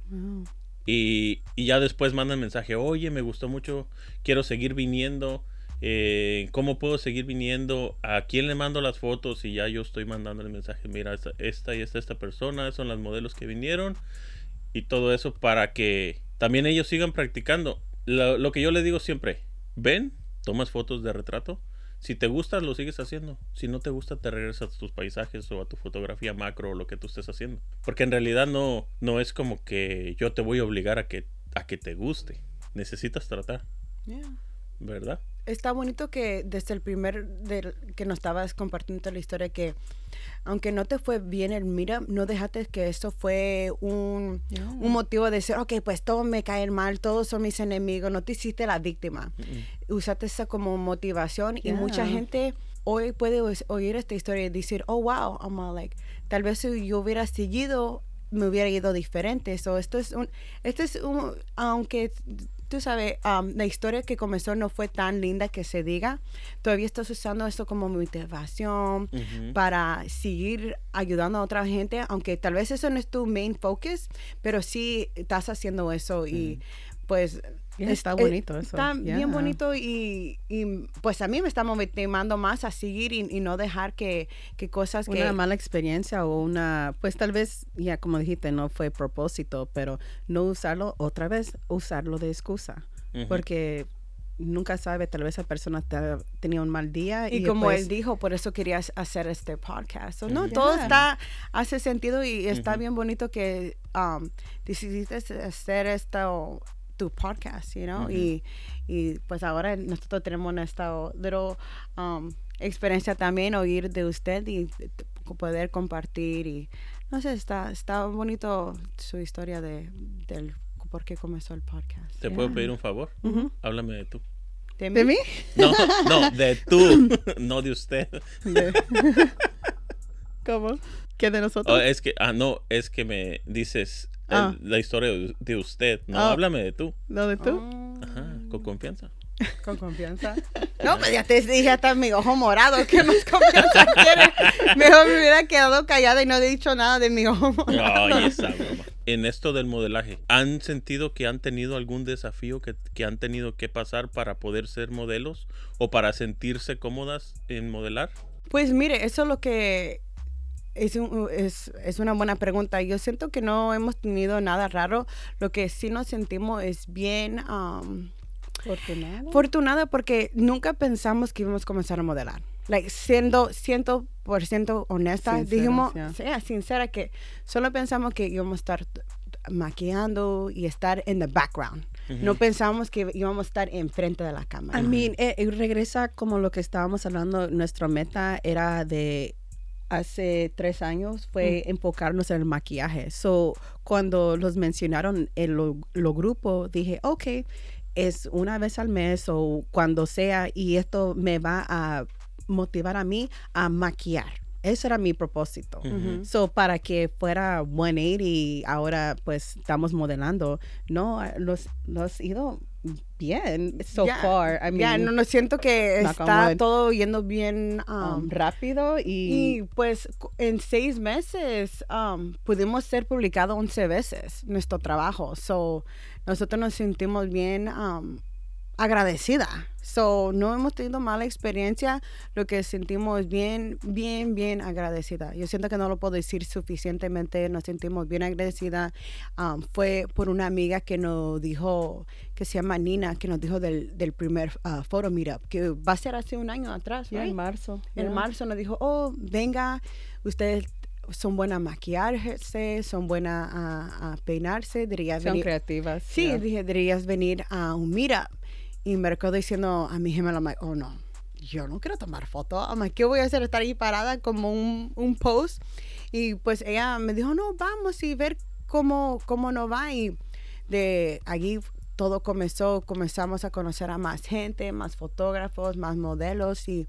Wow. Y, y ya después mandan mensaje, oye, me gustó mucho, quiero seguir viniendo, eh, ¿cómo puedo seguir viniendo? ¿A quién le mando las fotos? Y ya yo estoy mandando el mensaje, mira, esta, esta y esta, esta persona, son las modelos que vinieron y todo eso para que también ellos sigan practicando. Lo, lo que yo les digo siempre, ven, tomas fotos de retrato. Si te gusta, lo sigues haciendo. Si no te gusta, te regresas a tus paisajes o a tu fotografía macro o lo que tú estés haciendo. Porque en realidad no, no es como que yo te voy a obligar a que, a que te guste. Necesitas tratar, Yeah. ¿verdad? Está bonito que desde el primer del- que nos estabas compartiendo la historia que aunque no te fue bien el mira, no dejaste que esto fue un, Yeah. un motivo de decir, ok, pues todos me caen mal, todos son mis enemigos, no te hiciste la víctima. Usaste eso como motivación y mucha Yeah. gente hoy puede oír esta historia y decir, oh, wow, I'm all like, tal vez si yo hubiera seguido me hubiera ido diferente. So, esto es un, esto es un, aunque tú sabes, um, la historia que comenzó no fue tan linda que se diga. Todavía estás usando esto como motivación Ujú. para seguir ayudando a otra gente, aunque tal vez eso no es tu main focus, pero sí estás haciendo eso y pues... Yeah, está eh, bonito eso. Está Yeah. bien bonito y, y, pues a mí me está motivando más a seguir y, y no dejar que, que cosas que... Una mala experiencia o una, pues tal vez, ya como dijiste, no fue propósito, pero no usarlo otra vez, usarlo de excusa. Porque nunca sabe, tal vez esa persona te- tenía un mal día. Y, Y, como después- él dijo, por eso querías hacer este podcast. So, no, todo está, hace sentido y está bien bonito que um, decidiste hacer esto, tu podcast, you know, Ujú. y, y pues ahora nosotros tenemos esta little um, experiencia también, oír de usted y poder compartir y no sé, está, está bonito su historia de, del por qué comenzó el podcast. ¿Te puedo Yeah. pedir un favor? Háblame de tú. ¿De ¿De mí? No, no, de tú, no de usted. De- ¿Cómo? ¿Qué de nosotros? Oh, es que, ah, no, es que me dices el- Ah. la historia de- usted. No, Ah. háblame de tú. ¿Lo de tú? Ah. Ajá, con confianza. Con confianza. No, pues ya te dije hasta mi ojo morado. ¿Qué más confianza quieres? Mejor me hubiera quedado callada y no he dicho nada de mi ojo morado. Ay, esa broma. En esto del modelaje, ¿han sentido que han tenido algún desafío que, que han tenido que pasar para poder ser modelos o para sentirse cómodas en modelar? Pues mire, eso es lo que es, un- es, es una buena pregunta. Yo siento que no hemos tenido nada raro. Lo que sí nos sentimos es bien um, Afortunado. afortunada porque nunca pensamos que íbamos a comenzar a modelar. Like, siendo 100% honesta, Sincera, dijimos, yeah. sea sincera, que solo pensamos que íbamos a estar maquillando y estar en the background. No pensamos que íbamos a estar enfrente de la cámara. I mean, eh, eh, regresa como lo que estábamos hablando. Nuestra meta era de hace tres años fue enfocarnos en el maquillaje. So, cuando los mencionaron en lo, lo grupo, dije, ok, es una vez al mes o cuando sea y esto me va a motivar a mí a maquillar. Ese era mi propósito. So, para que fuera 180 y ahora pues estamos modelando, no, los, los ido bien so Ya, far. I ya, mean, no, no siento que está todo yendo bien. um, um, rápido y, y pues en seis meses um, pudimos ser publicados 11 veces nuestro trabajo. So, nosotros nos sentimos bien um, agradecida. So, no hemos tenido mala experiencia. Lo que sentimos bien, bien, bien agradecida. Yo siento que no lo puedo decir suficientemente. Nos sentimos bien agradecida. Um, fue por una amiga que nos dijo, que se llama Nina, que nos dijo del, del primer uh, photo meetup, que va a ser hace un año atrás. right? en marzo. En marzo nos dijo, oh, venga, ustedes son buenas a maquillarse, son buenas a, a peinarse, deberías Son venir. creativas. Sí, dije, deberías venir a un meetup. Y me recuerdo diciendo a mi gemela, I'm like, oh no, yo no quiero tomar fotos. I'm like, ¿qué voy a hacer? Estar ahí parada como un, un post. Y pues ella me dijo, no, vamos y ver cómo, cómo nos va. Y de allí todo comenzó, comenzamos a conocer a más gente, más fotógrafos, más modelos y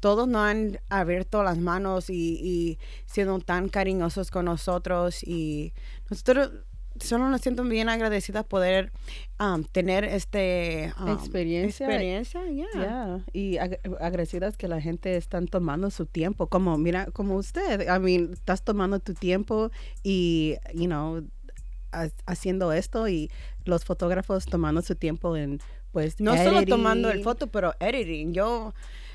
todos nos han abierto las manos y, y siendo tan cariñosos con nosotros y nosotros solo nos siento bien agradecidas poder um, tener este um, Experiencia. experiencia yeah. Y ag- agradecidas que la gente están tomando su tiempo, como mira, como usted, I mean, estás tomando tu tiempo y, you know, ha- haciendo esto y los fotógrafos tomando su tiempo en, pues, no solo tomando el foto pero editing yo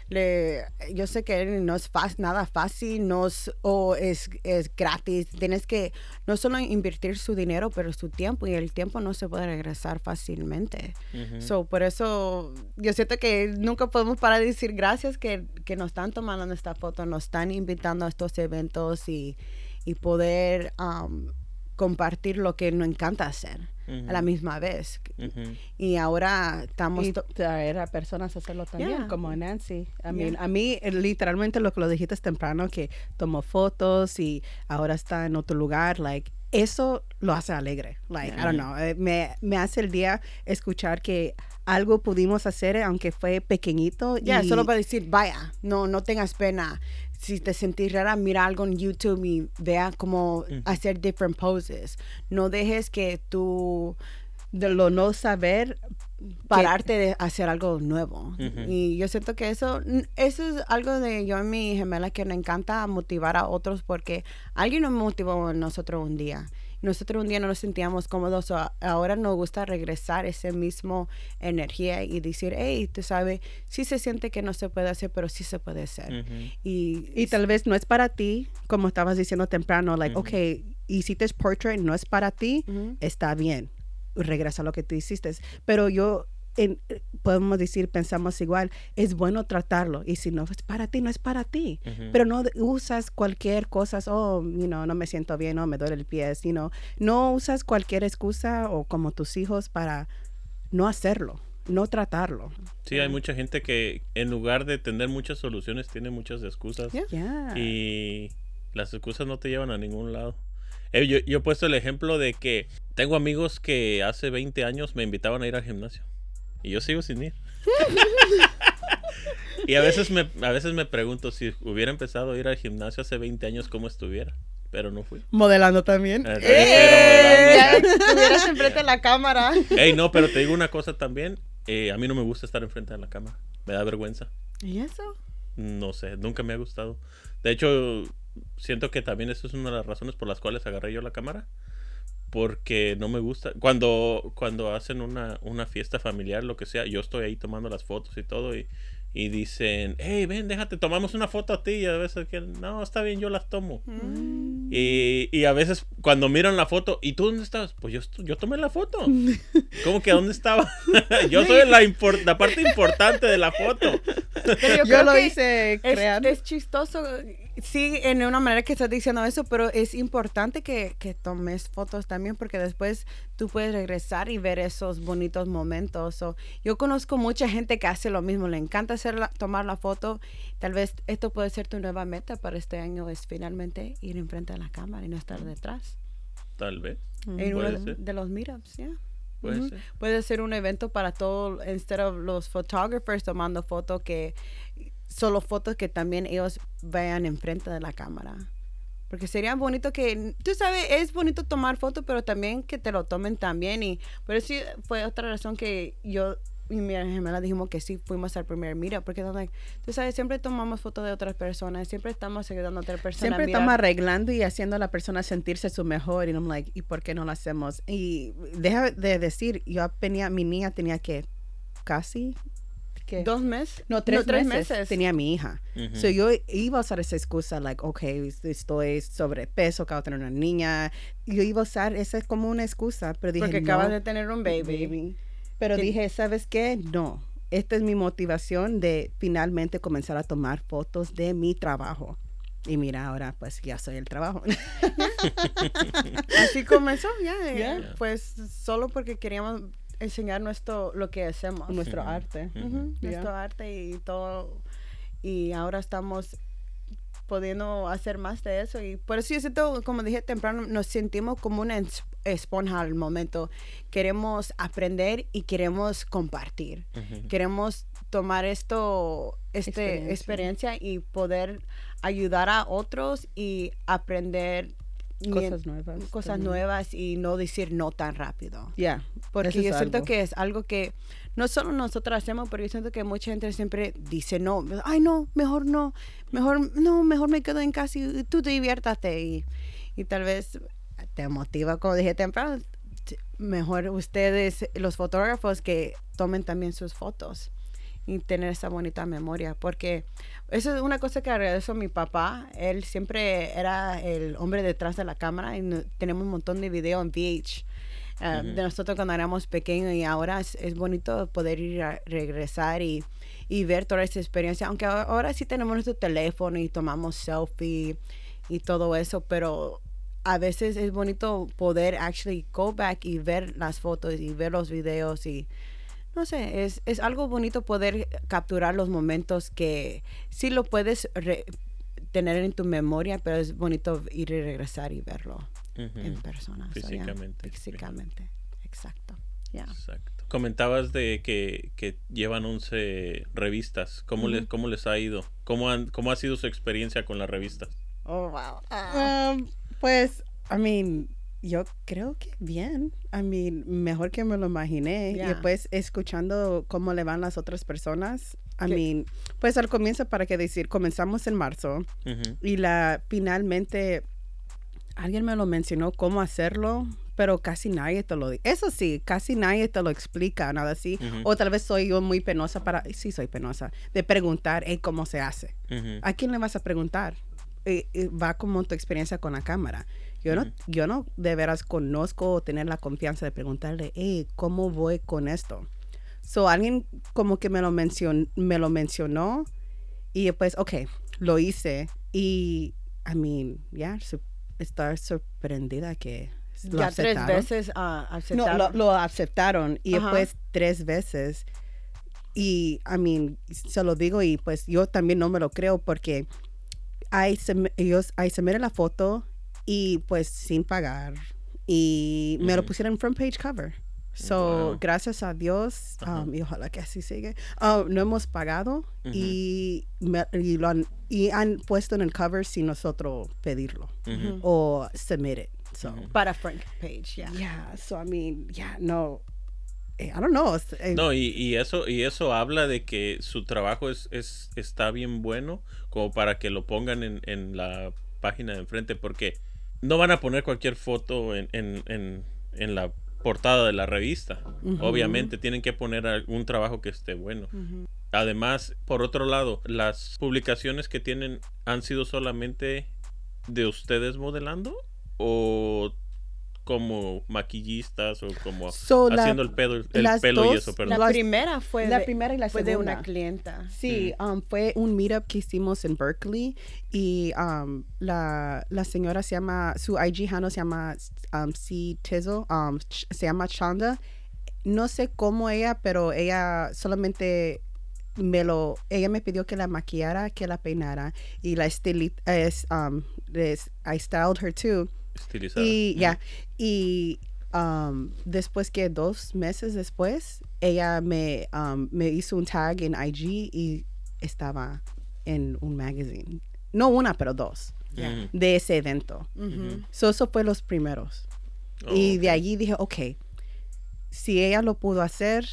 le yo sé que no es fácil, nada fácil no es, o es, es gratis tienes que no solo invertir su dinero pero su tiempo y el tiempo no se puede regresar fácilmente. So, por eso yo siento que nunca podemos parar de decir gracias que, que nos están tomando esta foto, nos están invitando a estos eventos y, y poder um, compartir lo que nos encanta hacer a la misma vez. Ujú. Y ahora estamos... y to- traer a personas a hacerlo también, Yeah. como Nancy. I mean, Yeah. a mí, eh, literalmente, lo que lo dijiste temprano, que tomó fotos y ahora está en otro lugar, like, eso lo hace alegre. Like, I don't know, eh, me, me hace el día escuchar que algo pudimos hacer, aunque fue pequeñito. Ya, y- solo para decir, vaya, no, no tengas pena. Si te sentís rara, mira algo en YouTube y vea cómo hacer different poses. No dejes que tú De lo no saber, pararte de hacer algo nuevo. Y yo siento que eso, eso es algo de yo y mi gemela que me encanta motivar a otros porque alguien nos motivó a nosotros un día. Nosotros un día no nos sentíamos cómodos, o ahora nos gusta regresar ese mismo energía y decir, hey, tú sabes, sí se siente que no se puede hacer, pero sí se puede hacer. Y, y tal vez no es para ti, como estabas diciendo temprano, like, Ujú. okay, hiciste portrait, no es para ti, está bien, regresa a lo que tú hiciste. Pero yo, en- podemos decir, pensamos igual, es bueno tratarlo. Y si no es para ti, no es para ti. Ujú. Pero no usas cualquier cosa, oh, you know, no me siento bien, no me duele el pie, you know. No usas cualquier excusa o como tus hijos para no hacerlo, no tratarlo. Sí, hay mucha gente que en lugar de tener muchas soluciones tiene muchas excusas. Yeah. Yeah. Y las excusas no te llevan a ningún lado. Eh, yo, yo he puesto el ejemplo de que tengo amigos que hace 20 años me invitaban a ir al gimnasio. Y yo sigo sin ir. y a veces, me, a veces me pregunto si hubiera empezado a ir al gimnasio hace 20 años, ¿cómo estuviera? Pero no fui. Modelando también. Eh, ¡Eh! Ya estuvieras enfrente de la cámara. Ey, no, pero te digo una cosa también. eh, a mí no me gusta estar enfrente de la cámara. Me da vergüenza. ¿Y eso? No sé, nunca me ha gustado. De hecho, siento que también eso es una de las razones por las cuales agarré yo la cámara. Porque no me gusta. Cuando, cuando hacen una, una fiesta familiar, lo que sea, yo estoy ahí tomando las fotos y todo. Y, y dicen, hey, ven, déjate, tomamos una foto a ti. Y a veces que, no, está bien, yo las tomo. Mm. Y, y a veces cuando miran la foto, ¿y tú dónde estabas? Pues yo, yo tomé la foto. ¿Cómo que dónde estaba? yo soy la, la parte importante de la foto. Pero Yo creo lo que hice es, crear. es chistoso, sí, en una manera que estás diciendo eso, pero es importante que, que tomes fotos también porque después tú puedes regresar y ver esos bonitos momentos. So, yo conozco mucha gente que hace lo mismo, le encanta hacer la- tomar la foto. Tal vez esto puede ser tu nueva meta para este año, es finalmente ir enfrente de la cámara y no estar detrás. Tal vez. En Puede uno ser. de los meetups, ya. Puede ser. Puede ser un evento para todos, instead of los photographers tomando fotos, que solo fotos que también ellos vean enfrente de la cámara. Porque sería bonito que, tú sabes, es bonito tomar fotos, pero también que te lo tomen también. Y por eso fue otra razón que yo y mi gemela dijimos que sí fuimos al primer mira, porque like, tú sabes, siempre tomamos fotos de otras personas, siempre estamos ayudando a otra persona. Siempre estamos arreglando y haciendo a la persona sentirse su mejor. Y I'm like, ¿y por qué no lo hacemos? Y deja de decir, yo tenía, mi niña tenía que casi, ¿qué? dos meses. no, tres, meses, tenía mi hija. Ujú. So yo iba a usar esa excusa, like, okay, estoy sobrepeso, acabo de tener una niña. Yo iba a usar esa como una excusa, pero dije, porque no, acabas de tener un baby. baby. Pero Tien- dije, ¿sabes qué? No. Esta es mi motivación de finalmente comenzar a tomar fotos de mi trabajo. Y mira, ahora pues ya soy el trabajo. Así comenzó, ya. eh, Ya. Pues solo porque queríamos enseñar nuestro lo que hacemos. Nuestro arte. Ya. Nuestro arte y todo. Y ahora estamos pudiendo hacer más de eso. Y por eso yo siento, como dije temprano, nos sentimos como una es- esponja al momento. Queremos aprender y queremos compartir. Queremos tomar esto, esta Experiencia. experiencia. y poder ayudar a otros y aprender Cosas nuevas. cosas también. nuevas y no decir no tan rápido. Ya. Porque Eso es yo siento algo. que es algo que no solo nosotros hacemos, pero yo siento que mucha gente siempre dice no. Ay, no, mejor no. Mejor, no, mejor me quedo en casa y tú te diviértate. Y, y tal vez te motiva, como dije temprano, mejor ustedes, los fotógrafos, que tomen también sus fotos y tener esa bonita memoria. Porque eso es una cosa que agradezco a mi papá. Él siempre era el hombre detrás de la cámara y no- tenemos un montón de video en VH. eh, Ujú. de nosotros cuando éramos pequeños y ahora es, es bonito poder ir a regresar y, y ver toda esa experiencia, aunque a- ahora sí tenemos nuestro teléfono y tomamos selfie y todo eso, pero a veces es bonito poder actually go back y ver las fotos y ver los videos y no sé, es, es algo bonito poder capturar los momentos que sí lo puedes re- tener en tu memoria, pero es bonito ir y regresar y verlo en persona. so, yeah, Físicamente. físicamente, exacto. Yeah. Exacto. Comentabas de que, que llevan 11 revistas. ¿Cómo, les, ¿Cómo les ha ido? ¿Cómo, han, ¿Cómo ha sido su experiencia con las revistas? Oh, wow. Ah. Um, pues, I mean, yo creo que bien. I mean, mejor que me lo imaginé. Yeah. Y después escuchando cómo le van las otras personas. I ¿Qué? mean, pues al comienzo, para qué decir, comenzamos en marzo y la finalmente alguien me lo mencionó cómo hacerlo, pero casi nadie te lo dice. Eso sí, casi nadie te lo explica, nada así. O tal vez soy yo muy penosa para, sí soy penosa, de preguntar, hey, ¿cómo se hace? ¿A quién le vas a preguntar? Eh, eh, va como tu experiencia con la cámara. Yo no, yo no de veras conozco o tener la confianza de preguntarle, hey, ¿cómo voy con esto? So, alguien como que me lo, mencion, me lo mencionó y después, ok, lo hice y, I mean, ya, su- estar sorprendida que lo ya tres aceptaron. veces ah, No, aceptaron. lo, lo aceptaron y Ajá. después tres veces. Y, I mean, se lo digo y pues yo también no me lo creo porque ahí se, me- ellos, ahí se mira la foto y pues sin pagar y me lo pusieron en front page cover. So, Wow. gracias a Dios, um, y ojalá que así siga, uh, no hemos pagado y, me- y, lo han, y han puesto en el cover sin nosotros pedirlo o submit it. So. Para Frank Page, yeah. Yeah, so I mean, yeah, no, eh, I don't know. eh, No, y, y eso y eso habla de que su trabajo es, es está bien bueno como para que lo pongan en, en la página de enfrente porque no van a poner cualquier foto en, en, en, en la portada de la revista. Obviamente tienen que poner algún trabajo que esté bueno. Además, por otro lado, las publicaciones que tienen han sido solamente de ustedes modelando o como maquillistas o como So, la- haciendo el pelo, el pelo y dos- eso, La perdón. Las- primera fue, la de, primera y la fue de una segunda. clienta. Sí, um, fue un meetup que hicimos en Berkeley y um, la, la señora se llama, su IG handle se llama um, C. Tizzle, um, se llama Chanda. No sé cómo ella, pero ella solamente me lo, ella me pidió que la maquillara, que la peinara y la estilita, es, um, es- I styled her too. Estilizada. Y Ujú. ya, y um, después que dos meses después, ella me, um, me hizo un tag en IG y estaba en un magazine. No una, pero dos, Ujú. de ese evento. Ujú. So, eso fue los primeros. Oh, y de ok. allí dije, ok, si ella lo pudo hacer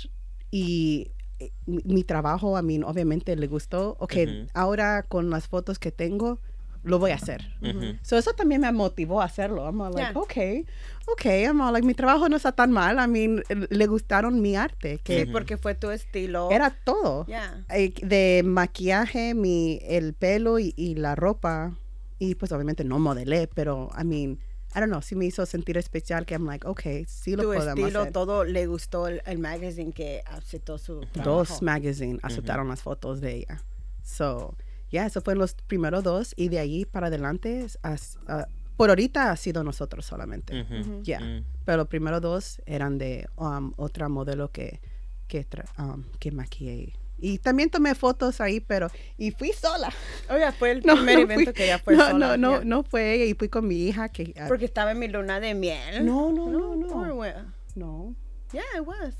y eh, mi, mi trabajo a mí obviamente le gustó, ok, ahora con las fotos que tengo, lo voy a hacer. Ujú. So eso también me motivó a hacerlo. I'm all like, Yeah. okay, okay. I'm all like, mi trabajo no está tan mal. I mean, eh, le gustaron mi arte, que Sí, porque fue tu estilo. era todo. Yeah. De maquillaje, mi, el pelo y, y la ropa. Y pues obviamente no modelé, pero, I mean, I don't know, sí me hizo sentir especial que I'm like, okay, sí lo Tu podemos estilo, hacer. todo le gustó el, el magazine que aceptó su trabajo. Dos magazines aceptaron las fotos de ella. So, yeah, eso fueron los primeros dos. Y de allí para adelante, as- ah, por ahorita ha sido nosotros solamente. Ya. Mm. Pero los primeros dos eran de um, otra modelo que, que, um, que maquillé. Y también tomé fotos ahí, pero... Y fui sola. Oye, fue el No, primer no evento fui- que ella fue no, sola. No, no, yeah. no fue ella. Y fui con mi hija que... ah, Porque estaba en mi luna de miel. No, no, no, no. what? no. Yeah, it was.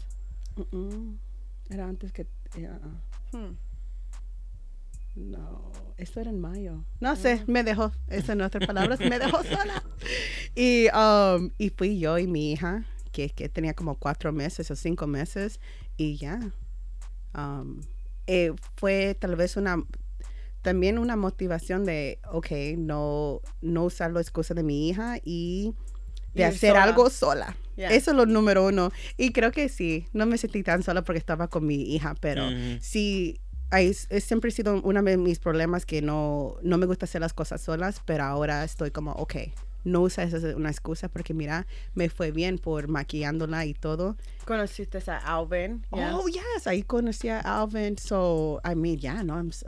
Era antes que... yeah. Hmm. No, esto era en mayo. No sé, me dejó, eso en otras palabras, me dejó sola. Y, um, y fui yo y mi hija, que, que tenía como cuatro meses o cinco meses, y ya. Um, eh, fue tal vez una, también una motivación de, ok, no, no usar la excusa de mi hija y de Ir hacer sola. algo sola. Yeah. Eso es lo número uno. Y creo que sí, no me sentí tan sola porque estaba con mi hija, pero sí, es, es siempre sido uno de mis problemas que no, no me gusta hacer las cosas solas, pero ahora estoy como, ok, no usa esa una excusa porque mira, me fue bien por maquillándola y todo. Conociste a Alvin. yeah. Oh, yes, ahí conocí a Alvin, so, I mean, ya, ¿no? I'm s-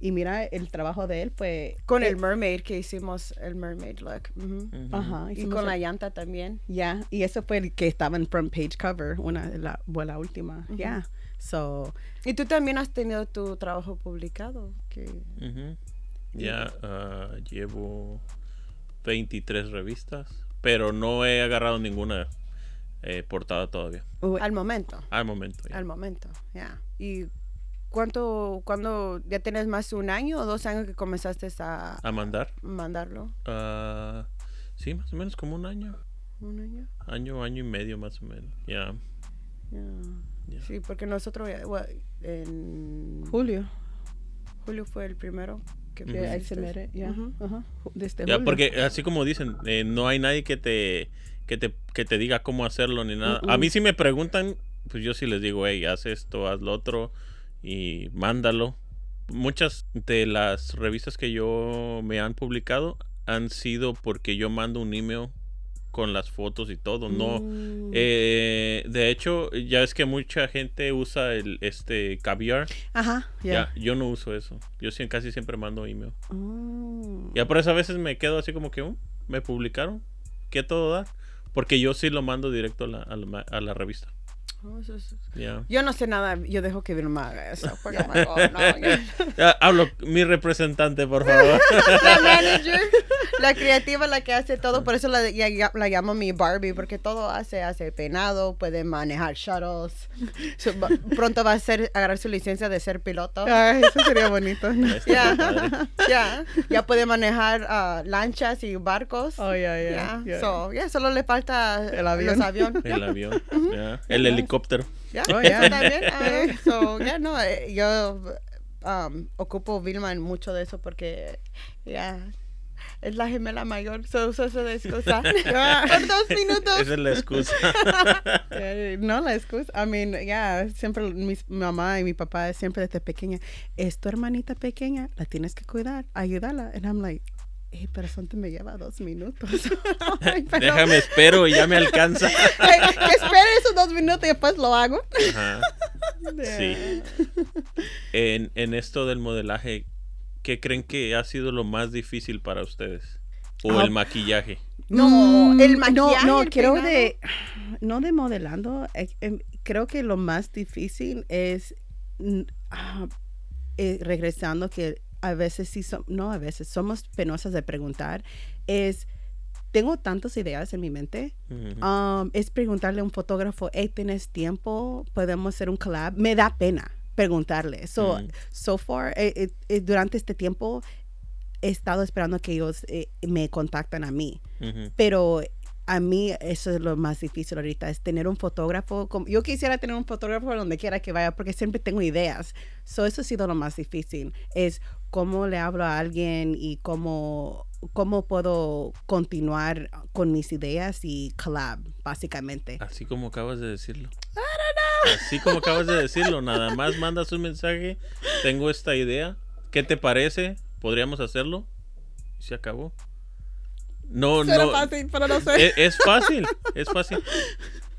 y mira, el trabajo de él fue... Con eh, el mermaid que hicimos, el mermaid look. Ujú. Ujú. Ajá, Y hicimos con el- la llanta también. Ya, y eso fue el que estaba en front page cover, una la, fue la última, Ujú. ya. So, Y tú también has tenido tu trabajo publicado. Que... Ujú. Ya ah, llevo 23 revistas, pero no he agarrado ninguna eh, portada todavía. Uy, Al momento. Al momento. ya. Al momento, ya. ¿Y cuánto, cuando ya tienes más de un año o dos años que comenzaste a A mandar. mandarlo? ah, sí, más o menos como un año. ¿Un año? Año, año y medio más o menos. Ya. Ya. Ya. Sí, porque nosotros ya- bueno, en Julio. julio fue el primero que. Yeah, submitted, yeah. Ujú. Ajá. Desde julio. porque así como dicen, eh, no hay nadie que te, que te que te diga cómo hacerlo ni nada. A mí si me preguntan, pues yo sí les digo, hey, haz esto, haz lo otro y mándalo. Muchas de las revistas que yo me han publicado han sido porque yo mando un email con las fotos y todo. No, Mm. eh, de hecho, ya es que mucha gente usa el este caviar. Ajá, Ya, ya. yo no uso eso. Yo casi siempre mando email. Mm. Ya por eso a veces me quedo así como que, "Uh, me publicaron, ¿qué todo da? Porque yo sí lo mando directo a la, a la a la revista. Oh, es- Ya. Yo no sé nada, yo dejo que Vilma haga eso. oh God, no. Ya, Hablo, mi representante, por favor. La manager, la creativa, la que hace todo, por eso la, ya- la llamo mi Barbie, porque todo hace, hace peinado, puede manejar shuttles, va- pronto va a ser, agarrar su licencia de ser piloto. Ay, eso sería bonito. Ya está Ya, padre. ya, puede manejar ah, lanchas y barcos. Oh, so, solo le falta El avión. los aviones. El avión, el helicóptero. Ya, Oh, eso ya. también. so, ya no, yo um, ocupo Vilma en mucho de eso porque ya es la gemela mayor, so uso eso de excusa. Por dos minutos. Esa es la excusa. Eh, no la excusa. I mean, yeah, siempre mi mamá y mi papá siempre desde pequeña, es tu hermanita pequeña, la tienes que cuidar, ayudarla. And I'm like, eh, pero te me lleva dos minutos. Ay, pero- Déjame, espero y ya me alcanza. Ay, espere esos dos minutos y después lo hago. Ajá. Sí. En, en esto del modelaje, ¿qué creen que ha sido lo más difícil para ustedes? ¿O Ah, el maquillaje? No, Mm, el no, maquillaje, No, el creo peinado. de, no de modelando. eh, em, creo que lo más difícil es ah, eh, regresando que a veces sí, som- no a veces, somos penosas de preguntar, es, tengo tantas ideas en mi mente, um, es preguntarle a un fotógrafo, hey, ¿tienes tiempo? ¿Podemos hacer un collab? Me da pena preguntarle. So, Mm. so far, eh, eh, eh, durante este tiempo, he estado esperando que ellos eh, me contacten a mí. Pero a mí eso es lo más difícil ahorita, es tener un fotógrafo. como- Yo quisiera tener un fotógrafo donde quiera que vaya, porque siempre tengo ideas. So, eso ha sido lo más difícil, es cómo le hablo a alguien y cómo, cómo puedo continuar con mis ideas y collab, básicamente. Así como acabas de decirlo. Así como acabas de decirlo, nada más mandas un mensaje, tengo esta idea, ¿qué te parece? ¿Podríamos hacerlo? Y se acabó. No, Suena no. fácil, pero no sé. Es, es fácil, es fácil.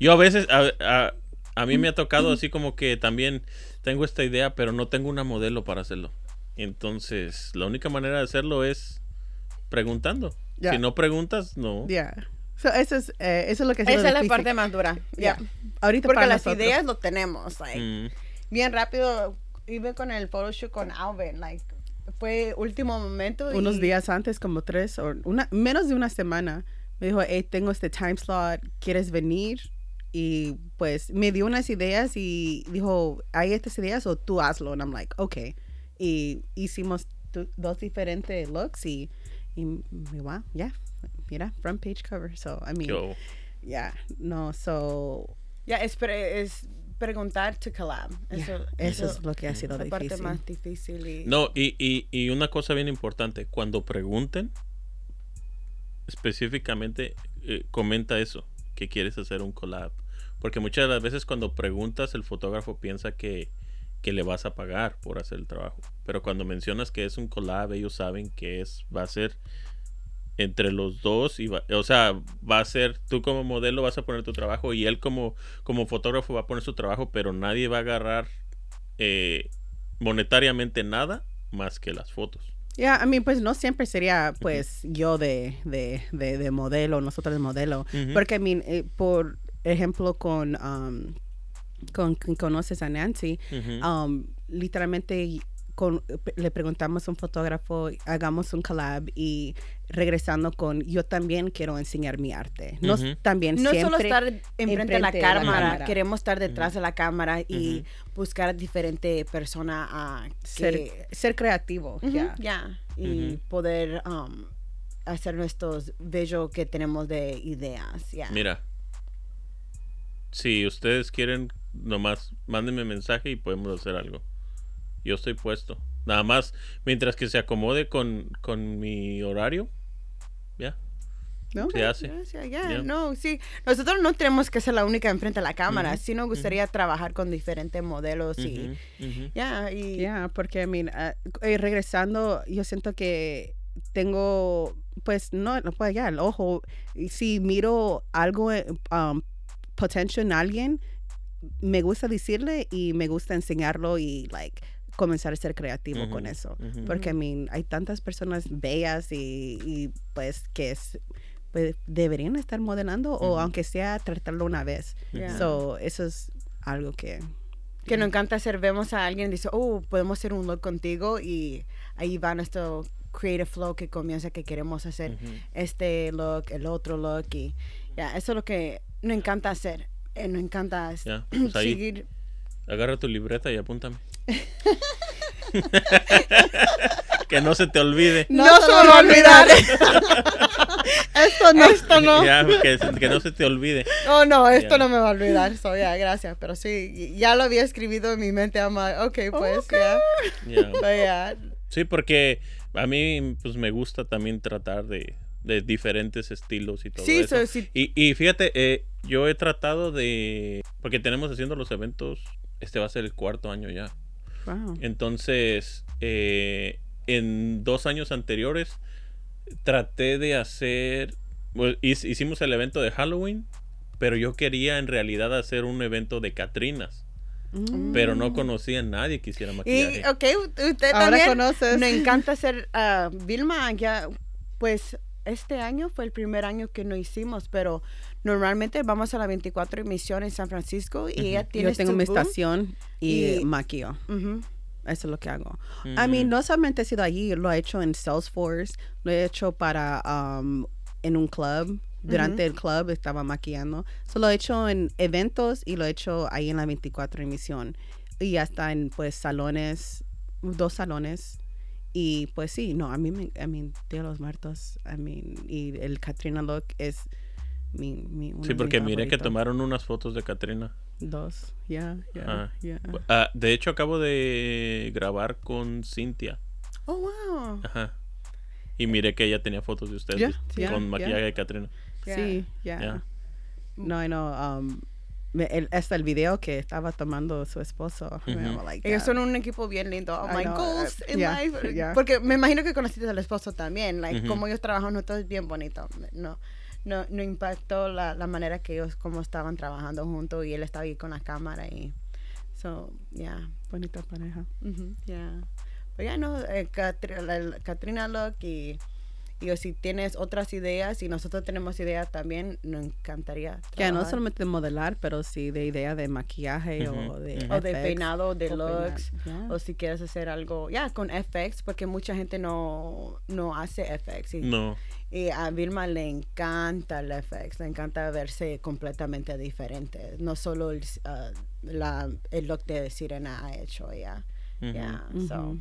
Yo a veces, a, a- a mí me ha tocado así como que también tengo esta idea, pero no tengo una modelo para hacerlo. Entonces, la única manera de hacerlo es preguntando. Ya. Si no preguntas, no. Yeah. So, eso, es, eh, eso es lo que Esa es la parte más dura. Yeah. ya. Ahorita Porque para las nosotros. ideas lo tenemos. Like, Mm, Bien rápido. Iba con el photoshoot con Alvin. Like, fue último momento. y- unos días antes, como tres o una, menos de una semana, me dijo, hey, tengo este time slot, ¿quieres venir? Y pues me dio unas ideas y dijo, ¿hay estas ideas o tú hazlo? And I'm like, okay. Y hicimos tu- dos diferentes looks y, y wow, yeah, mira, front page cover. So, I mean, yo- yeah, no, so, Ya, es, pre- es preguntar to collab. yeah, Eso, eso es lo que ha sido la parte difícil. más difícil. Y, No, y, y, y una cosa bien importante, cuando pregunten, específicamente eh, comenta eso, que quieres hacer un collab. Porque muchas de las veces cuando preguntas, el fotógrafo piensa que, que le vas a pagar por hacer el trabajo. Pero cuando mencionas que es un collab, ellos saben que es, va a ser entre los dos y va- o sea, va a ser tú como modelo vas a poner tu trabajo y él como, como fotógrafo va a poner su trabajo, pero nadie va a agarrar eh, monetariamente nada más que las fotos. Yeah, I mean, pues no siempre sería pues yo de, de, de, de modelo, nosotros de modelo. Ujú. Porque, I mean, eh, por ejemplo, con, um, con quien conoces a Nancy, um, literalmente con, le preguntamos a un fotógrafo, hagamos un collab y regresando con yo también quiero enseñar mi arte. No también No siempre solo estar enfrente de la enfrente de la cámara, queremos estar detrás de la cámara y buscar diferente persona a ser, que ser creativo. Y poder um, hacer nuestros bello que tenemos de ideas. Mira, si ustedes quieren, nomás mándenme mensaje y podemos hacer algo. Yo estoy puesto. Nada más, mientras que se acomode con, con mi horario, ya, ¿No? se hace. Gracias, ya, Ya. no, sí. Nosotros no tenemos que ser la única enfrente de la cámara. Sí nos gustaría trabajar con diferentes modelos y ya, y Ya, porque, I mean, ah, eh, regresando, yo siento que tengo, pues, no, no, pues ya, el ojo, y si miro algo, eh, um, potential en alguien, me gusta decirle y me gusta enseñarlo y, like, comenzar a ser creativo con eso. Porque, I mean, hay tantas personas bellas y, y, pues, que es, pues, deberían estar modelando o aunque sea tratarlo una vez. Ya. So, eso es algo que... que nos encanta hacer, vemos a alguien y dice, oh, podemos hacer un look contigo y ahí va nuestro creative flow que comienza que queremos hacer este look, el otro look y ya, eso es lo que nos encanta hacer. Eh, nos encanta es- Ya, pues ahí. seguir. Agarra tu libreta y apúntame. que no se te olvide. No, se me va a olvidar. esto no, esto no. Ya, que, que no se te olvide. Oh, no, esto Ya. no me va a olvidar. So, ya, gracias. Pero sí, ya lo había escrito en mi mente. Like, ok, pues, ya. Ya. So, ya. Sí, porque a mí pues me gusta también tratar de, de diferentes estilos y todo Sí, eso. so, sí. Y, y fíjate, eh, yo he tratado de... Porque tenemos haciendo los eventos, este va a ser el cuarto año ya. Wow. Entonces, eh, en dos años anteriores, traté de hacer... pues, hic- hicimos el evento de Halloween, pero yo quería en realidad hacer un evento de Catrinas. Mm. Pero no conocía a nadie que hiciera Y, maquillaje. ok, u- usted Ahora también. conoces. Me encanta hacer. ah, Vilma, ya, pues este año fue el primer año que no hicimos, pero normalmente vamos a la 24 emisión en San Francisco y ella tiene. Yo tengo su mi boom. estación y, y- maquillo. Ujú. Eso es lo que hago. A mí Ujú. no solamente he sido allí, lo he hecho en Salesforce, lo he hecho para um, en un club. Durante el club estaba maquillando. So, lo he hecho en eventos y lo he hecho ahí en la 24 emisión. Y hasta en pues salones, dos salones. Y pues sí, no, a mí me, I mean, Día de los Muertos, I mean, y el Katrina look es mi, mi Sí, porque miré que tomaron unas fotos de Katrina. Dos, ya, ya, Ah. Ah, de hecho, acabo de grabar con Cintia. Oh, wow. Ajá. Y miré que ella tenía fotos de ustedes con maquillaje de Katrina. Sí, ya. No, no, um, el, hasta el video que estaba tomando su esposo. was like Ellos son un equipo bien lindo. Oh, my know, goals uh, in yeah, life. yeah. Porque me imagino que conociste al esposo también. Like, Ujú. como ellos trabajan juntos es bien bonito. No, no, no impactó la, la manera que ellos como estaban trabajando juntos y él estaba ahí con la cámara y so yeah Bonita pareja. Ujú, yeah pero ya no eh, Catri- la- la- Katrina Look y y o si tienes otras ideas y nosotros tenemos ideas también nos encantaría Ya, no solamente de modelar, pero sí de idea de maquillaje Ujú, o de. o de peinado de o looks ya. o si quieres hacer algo, ya, con FX, porque mucha gente no, no hace FX. Y, No. y a Vilma le encanta el FX, le encanta verse completamente diferente. No solo el, ah, la, el look de Sirena ha hecho ya. Ujú. ya, so.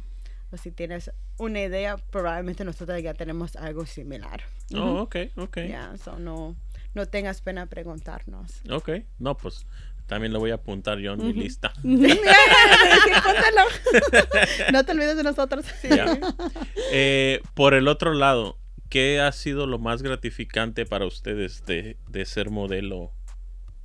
O si tienes una idea, probablemente nosotros ya tenemos algo similar. Oh, ok, ok. Ya, so no, no tengas pena preguntarnos. Ok. No, pues también lo voy a apuntar yo en mi lista. No te olvides de nosotros. Ya. Eh, por el otro lado, ¿qué ha sido lo más gratificante para ustedes de, de ser modelo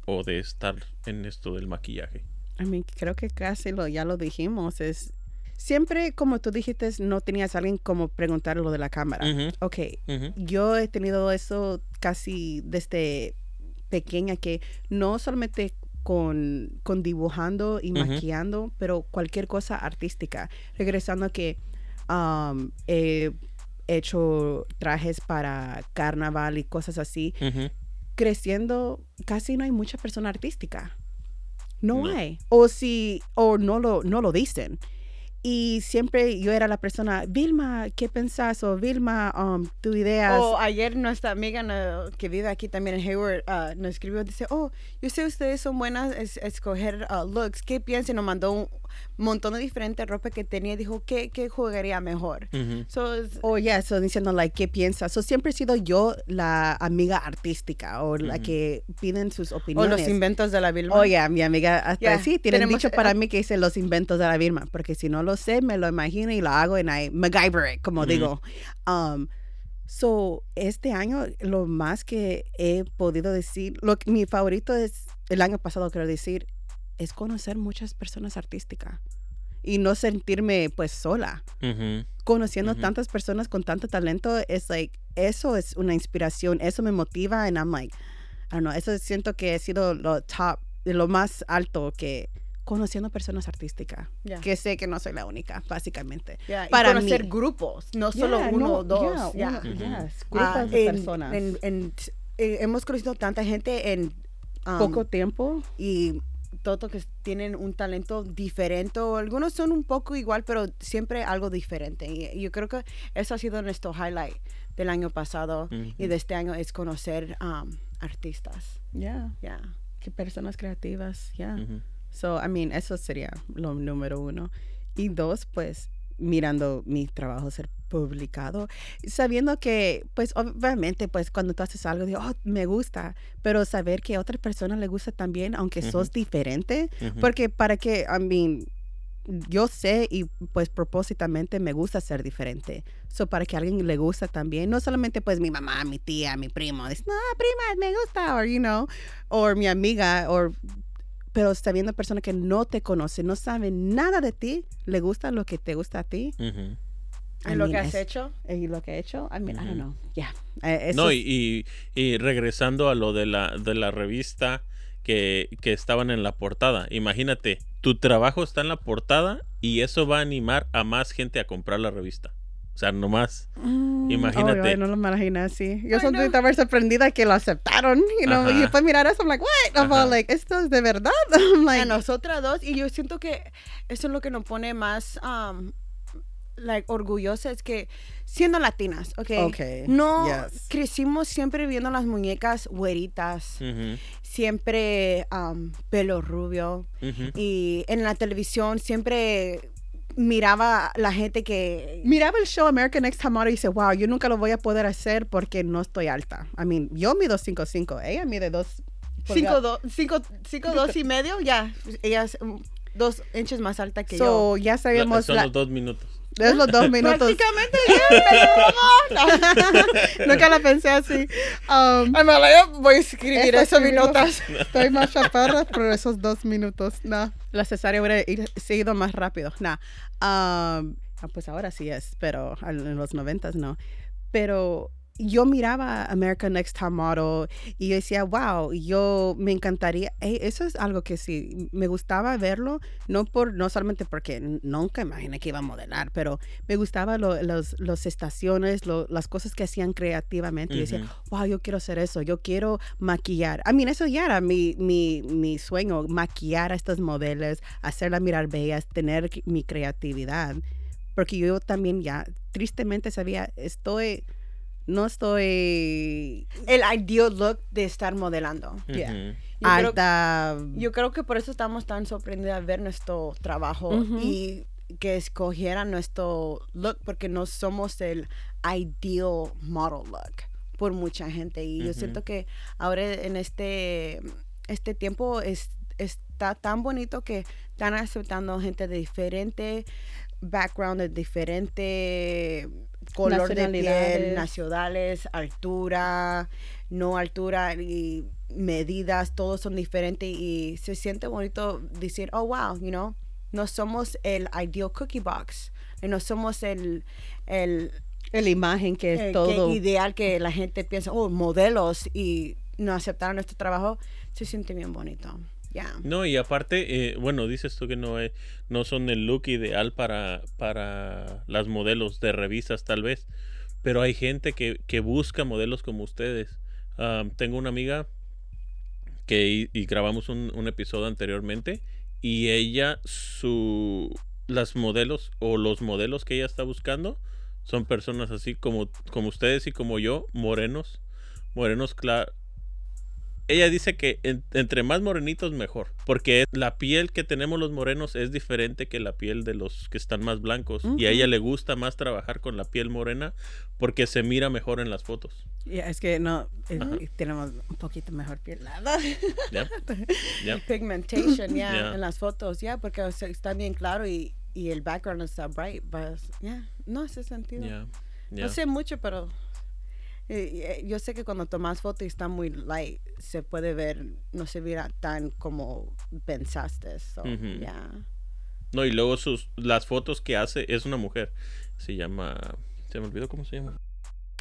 o de estar en esto del maquillaje? I mean, creo que casi lo, ya lo dijimos. Es siempre, como tú dijiste, no tenías a alguien como preguntar lo de la cámara. Ujú, Ok, ujú. yo he tenido eso casi desde pequeña, que no solamente con, con dibujando y Ujú. maquillando, pero cualquier cosa artística. Regresando a que um, he hecho trajes para carnaval y cosas así. Creciendo, casi no hay mucha persona artística. No, No. hay. O si, o no lo, no lo dicen. Y siempre yo era la persona, Vilma, ¿qué pensás? O Vilma, um, tu ideas. O ayer nuestra amiga no- que vive aquí también en Hayward ah, nos escribió, dice, oh, yo sé ustedes son buenas es, escoger ah, looks, ¿qué piensan? Nos mandó un montón de diferente ropa que tenía y dijo, ¿qué, qué jugaría mejor? Ujú. So, es- O ya, so diciendo, like, ¿qué piensas? So siempre he sido yo la amiga artística o la Ujú. que piden sus o opiniones. los inventos de la Vilma. Oye, mi amiga, hasta Ya, sí, tiene un tenemos- dicho para mí que dice los inventos de la Vilma, porque si no lo sé, me lo imagino y lo hago en I MacGyver it, como Ujú. digo. Um, so, este año, lo más que he podido decir, lo mi favorito es, el año pasado quiero decir, es conocer muchas personas artísticas y no sentirme pues sola conociendo tantas personas con tanto talento es like eso es una inspiración eso me motiva and I'm like I don't know eso siento que ha sido lo top lo más alto que conociendo personas artísticas Ya. que sé que no soy la única básicamente Ya, y para conocer mí. grupos, no solo Yeah, uno no, o dos. yeah, ya. uno- Ujú. yes, Ah, grupos de en- personas en- en- eh, hemos conocido tanta gente en um, poco tiempo y todo que tienen un talento diferente algunos son un poco igual pero siempre algo diferente y yo creo que eso ha sido nuestro highlight del año pasado y Ujú. de este año es conocer um, artistas ya ya que personas creativas ya Ujú. So, I mean, eso sería lo número uno. Y dos, pues, mirando mi trabajo ser publicado, sabiendo que, pues, obviamente, pues, cuando tú haces algo, digo, oh, me gusta, pero saber que a otra persona le gusta también, aunque Ujú. sos diferente, Ujú. porque para que, I mean, yo sé y pues propósitamente me gusta ser diferente. So, para que a alguien le gusta también, no solamente pues mi mamá, mi tía, mi primo, dice, no, prima, me gusta, or you know, o mi amiga, o pero sabiendo persona que no te conoce, no sabe nada de ti, le gusta lo que te gusta a ti y lo mean, que has es- hecho y lo que he hecho, I mean, I don't know, yeah. Eh, No, es- y, y regresando a lo de la, de la revista que, que estaban en la portada. Imagínate, tu trabajo está en la portada y eso va a animar a más gente a comprar la revista. O sea, nomás. Mm, imagínate. ay, no lo imaginé así. Yo solo estaba sorprendida que lo aceptaron. You know? Y después mirar eso, I'm like, what? I'm all like, ¿esto es de verdad? I'm like, a nosotras dos y yo siento que eso es lo que nos pone más um, like orgullosas es que siendo latinas ok Okay, no yes. crecimos siempre viendo las muñecas güeritas siempre um, pelo rubio y en la televisión siempre miraba la gente que miraba el show American Next Top Model y dice, wow, yo nunca lo voy a poder hacer porque no estoy alta. I mean, yo mido 5'5", ella mide 2 cinco, do- cinco, cinco dos y medio ya ella es dos inches más alta que yo ya La- sabemos, son la- los dos minutos. Es los dos minutos. prácticamente ya, Nunca la pensé así. Um, la- voy a escribir Eso en notas. Estoy más chaparra por esos dos minutos. No. La cesárea hubiera ir- seguido más rápido. No. Um, ah, pues ahora sí es, pero en los noventas no. Pero yo miraba American Next Top Model y yo decía, wow, yo me encantaría. eh, eso es algo que sí, me gustaba verlo, no por no solamente porque nunca imaginé que iba a modelar, pero me gustaba lo- los, los estaciones, lo- las cosas que hacían creativamente. Y decía, wow, yo quiero hacer eso, yo quiero maquillar. A mí eso ya era mi, mi, mi sueño, maquillar a estas modelos, hacerlas mirar bellas, tener mi creatividad. Porque yo también ya, tristemente sabía, estoy, no estoy El ideal look de estar modelando. Yeah. Yo creo- alta. Yo creo que por eso estamos tan sorprendidas de ver nuestro trabajo y que escogieran nuestro look porque no somos el ideal model look por mucha gente y yo siento que ahora en este este tiempo es, está tan bonito que están aceptando gente de diferente background, de diferente color de piel, nacionales, altura, no altura y medidas, todos son diferentes y se siente bonito decir, oh wow, you know, no somos el ideal cookie box, y no somos el, el, la imagen que es que todo. ideal que la gente piensa, oh, modelos y no aceptaron nuestro trabajo, se siente bien bonito. No, y aparte, eh, bueno, dices tú que no, es- no son el look ideal para, para las modelos de revistas tal vez, pero hay gente que, que busca modelos como ustedes. Tengo una amiga que y, grabamos un, un episodio anteriormente y ella, su, las modelos o los modelos que ella está buscando son personas así como, como ustedes y como yo, morenos, morenos claros. Ella dice que en- entre más morenitos mejor, porque la piel que tenemos los morenos es diferente que la piel de los que están más blancos y a ella le gusta más trabajar con la piel morena porque se mira mejor en las fotos. Ya, es que no, Ajá. tenemos un poquito mejor piel. ¿Ya? ¿Ya? Pigmentation, ya, Yeah. en las fotos, ya, porque o sea, está bien claro y, y el background está bright, but, no hace sentido. No sé mucho, pero eh, yo sé que cuando tomas foto y está muy light, se puede ver, no se mira tan como pensaste. So, Ujú. ya. No, y luego sus las fotos que hace es una mujer. Se llama. Se me olvidó cómo se llama.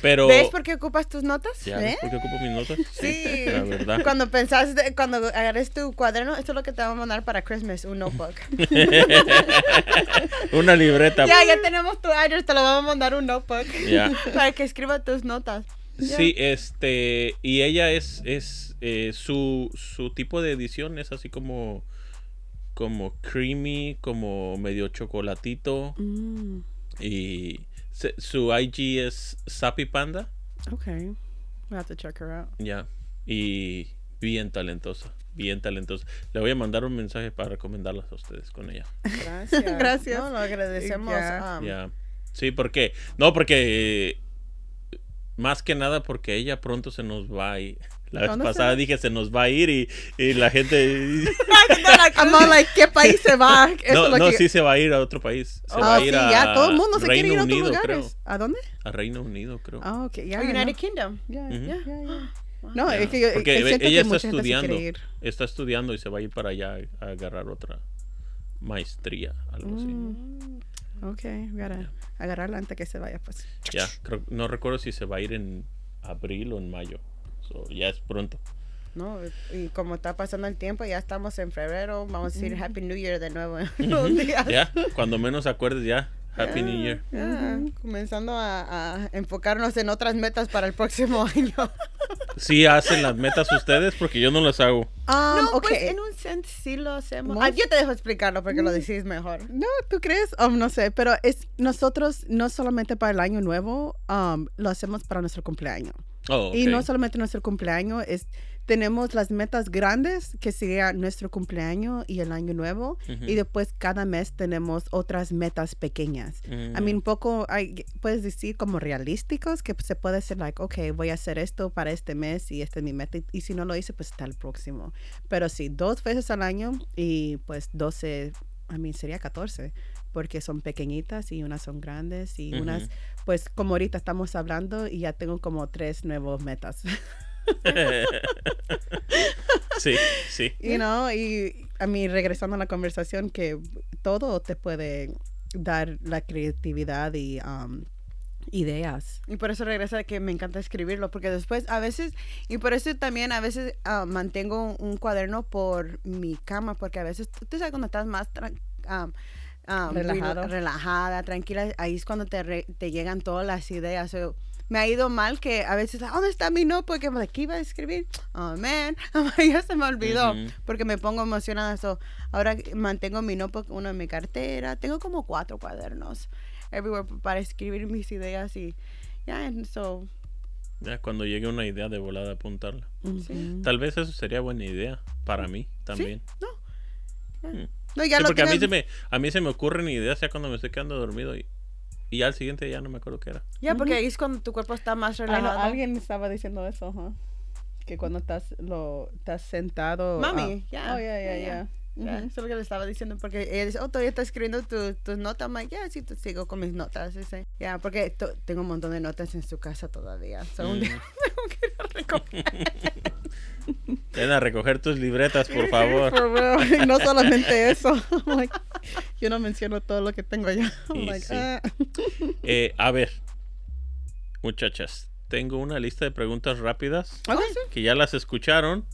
Pero. ¿Ves por qué ocupas tus notas? ¿Ya ¿Eh? ves por qué ocupo mis notas? Sí. La verdad. Cuando pensaste, cuando agarres tu cuaderno, esto es lo que te vamos a mandar para Christmas, un notebook. Una libreta. ya, ya tenemos tu address, te lo vamos a mandar un notebook. Ya. para que escriba tus notas. Sí, este. Y ella es. es eh, su, su tipo de edición es así como. Como creamy, como medio chocolatito. Mm, Y se- su IG es Sappy Panda. okay. We'll have to check her out. Ya. Y bien talentosa. Bien talentosa. Le voy a mandar un mensaje para recomendarlas a ustedes con ella. Gracias. Gracias. No, lo agradecemos. Ya. um, Ya. Sí, porque. No, porque. Más que nada porque ella pronto se nos va a ir. La vez ¿Dónde se pasada dije se nos va a ir y, y la gente. I'm all like, ¿qué país se va? Eso no, no, que- sí se va a ir a otro país. Se Oh, va a sí, ir a ya, todo el mundo se Reino quiere ir a otros Unido, lugares. ¿A dónde? creo. A Reino Unido, creo. Ah, ok, ya. Oh, United no. Kingdom. Ya, ya, ya. No, es que yo porque siento ella que está mucha gente se estudiando. quiere ir. Está estudiando y se va a ir para allá a agarrar otra maestría, algo así. Mm, ok, gotta agarrarla antes que se vaya, pues. Ya, creo- no recuerdo si se va a ir en abril o en mayo. So, ya es pronto. No, y como está pasando el tiempo, ya estamos en febrero. Vamos a decir Happy New Year de nuevo en unos días. Ya, cuando menos acuerdes ya. Happy New Year. Ya, Comenzando a, a enfocarnos en otras metas para el próximo año. Sí hacen las metas ustedes porque yo no las hago. Um, no, ok. pues en un sentido sí lo hacemos. Ah, yo te dejo explicarlo porque lo decís mejor. No, ¿tú crees? Um, no sé, pero es nosotros no solamente para el año nuevo, um, lo hacemos para nuestro cumpleaños. Oh, Y no solamente nuestro cumpleaños, es tenemos las metas grandes, que sería nuestro cumpleaños y el año nuevo, Ujú. y después cada mes tenemos otras metas pequeñas. I Mm. mean, un poco, hay, puedes decir como realísticos, que se puede ser like, ok, voy a hacer esto para este mes y esta es mi meta, y, y si no lo hice, pues está el próximo. Pero sí, dos veces al año y pues 12, a mí sería 14, porque son pequeñitas y unas son grandes y unas, pues como ahorita estamos hablando y ya tengo como tres nuevos metas. sí, sí. you know, y a mí regresando a la conversación que todo te puede dar la creatividad y um, ideas. Y por eso regresa que me encanta escribirlo, porque después a veces, y por eso también a veces ah, mantengo un, un cuaderno por mi cama, porque a veces, tú tú sabes, cuando estás más muy Relajado. relajada, tranquila, ahí es cuando te, re- te llegan todas las ideas. So, me ha ido mal que a veces, "Ah, ¿dónde está mi no? Porque me aquí iba a escribir. Oh, man, ya se me olvidó, Ujú. porque me pongo emocionada. So, ahora mantengo mi notebook, uno en mi cartera. Tengo como cuatro cuadernos everywhere para escribir mis ideas y ya, and so, Ya cuando llegue una idea de volada apuntarla. Ujú. Tal vez eso sería buena idea para mí también. no, ya Sí, lo porque a mí, se me, a mí se me ocurren ideas ya cuando me estoy quedando dormido y, y al siguiente ya no me acuerdo qué era. Ya, porque ahí es cuando tu cuerpo está más Ay, no, relajado. alguien estaba diciendo eso, ¿huh? que cuando estás lo estás sentado. Mami, ah, ya, Oh, ya, ya, ya. Eso es lo que le estaba diciendo, porque ella dice, oh, todavía está escribiendo tu- tus notas. I'm like, ya, sí, te sigo con mis notas. Ya, porque to- tengo un montón de notas en su casa todavía. So, un día tengo que ir a recoger. Ven a recoger tus libretas, por favor. No solamente eso. Like, yo no menciono todo lo que tengo allá. Like, sí. ah. Eh, a ver, muchachas, tengo una lista de preguntas rápidas que ya las escucharon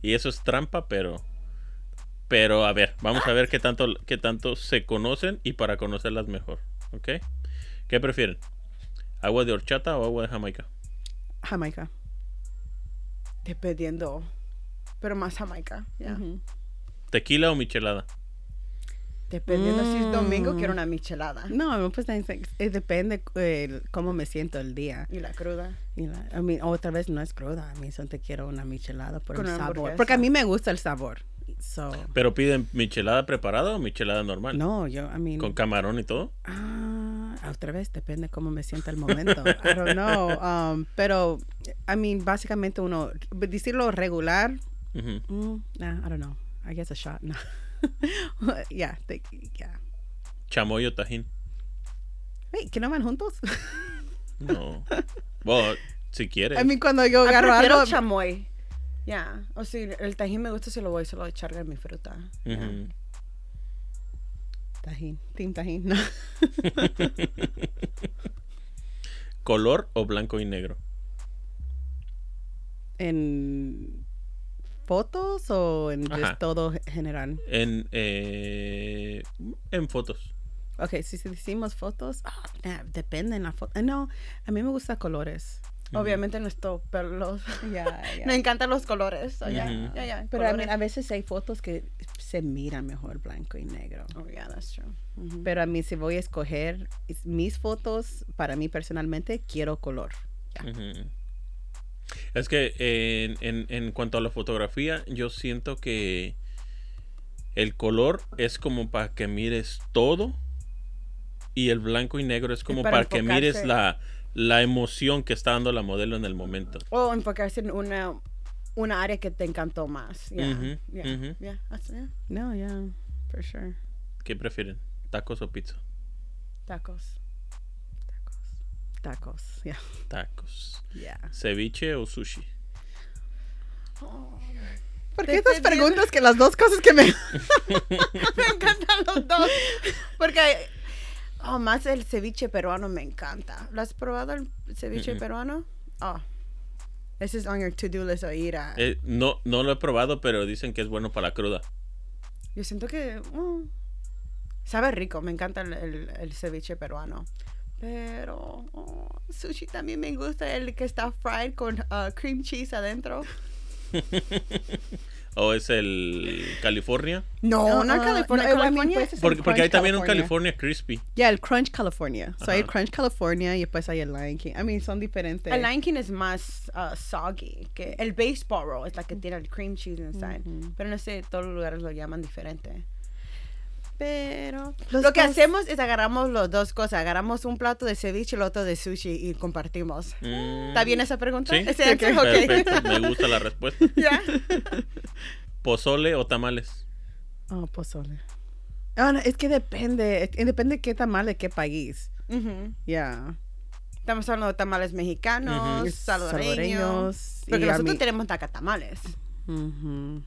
y eso es trampa, pero pero a ver, vamos a ver qué tanto qué tanto se conocen y para conocerlas mejor, ¿ok? ¿Qué prefieren? ¿Agua de horchata o agua de Jamaica? Jamaica. Dependiendo. Pero más Jamaica. ya. Ujú. ¿Tequila o michelada? Dependiendo si es domingo, Mm. quiero una michelada. No, pues eh, depende eh, cómo me siento el día. Y la cruda. Y la- I mean, otra vez no es cruda, a mí solo te quiero una michelada por Con el sabor. Porque a mí me gusta el sabor. So, Pero piden michelada preparada o michelada normal. no, yo, I mean, Con camarón y todo. ah, otra vez depende cómo me sienta el momento. I don't know. Um, pero, I mean, básicamente uno, decirlo regular, Ujú. mm, nah, I don't know. I guess a shot, no. yeah, te- yeah. Chamoy o tajín. Hey, ¿que no van juntos? No. Bueno, si quieres. I mean, cuando yo agarro algo... chamoy. Ya. O si el tajín me gusta, se lo voy solo a echar en mi fruta. Ya. Ujú. Tajín, team tajín, no. ¿Color o blanco y negro? ¿En fotos o en todo general? En, eh, en fotos. Ok, si, decimos fotos, nah, depende en la foto. No, a mí me gustan colores. Obviamente no estoy pelos. Ya, Me encantan los colores. so Pero a, colores. a veces hay fotos que se miran mejor blanco y negro. Oh, yeah, that's true. Pero a mí si voy a escoger is- mis fotos, para mí personalmente, quiero color. Es que en, en, en cuanto a la fotografía, yo siento que el color es como para que mires todo y el blanco y negro es como para para, que mires la, la emoción que está dando la modelo en el momento. O enfocarse en una, una área que te encantó más. Yeah, yeah, yeah, that's- yeah. No, yeah, for sure. ¿Qué prefieren? ¿Tacos o pizza? Tacos. Tacos, yeah. Tacos. yeah. ¿Ceviche o sushi? ¿Por qué estas preguntas que las dos cosas que me... me encantan los dos. Porque oh, más el ceviche peruano me encanta. ¿Lo has probado el ceviche peruano? Oh. This is on your to-do list o ir a... Eh, no, no lo he probado, pero dicen que es bueno para la cruda. Yo siento que mm, sabe rico. Me encanta el, el- el ceviche peruano. Pero oh, sushi también me gusta el que está fried con uh, cream cheese adentro. ¿O es el California? No, no, California. California. pues, Porque, porque hay también un California. Crispy. Ya, el Crunch California. So, hay el. Crunch California y después hay el Lion King. I mean, son diferentes. el Lion King es más uh, soggy. Que el baseball roll es la que tiene el cream cheese inside. Pero no sé, todos los lugares lo llaman diferente. Pero Los lo que dos- hacemos es agarramos las dos cosas. Agarramos un plato de ceviche y el otro de sushi y compartimos. Mm, ¿Está bien esa pregunta? Sí, ¿Ese perfecto. Me gusta la respuesta. Ya. ¿Pozole o tamales? Oh, pozole. Ah, no, es que depende. Depende qué tamal de qué país. Ya. Estamos hablando de tamales mexicanos, Ujú. salvadoreños. Salvadoreños, Porque nosotros mí- tenemos nacatamales. Ujú.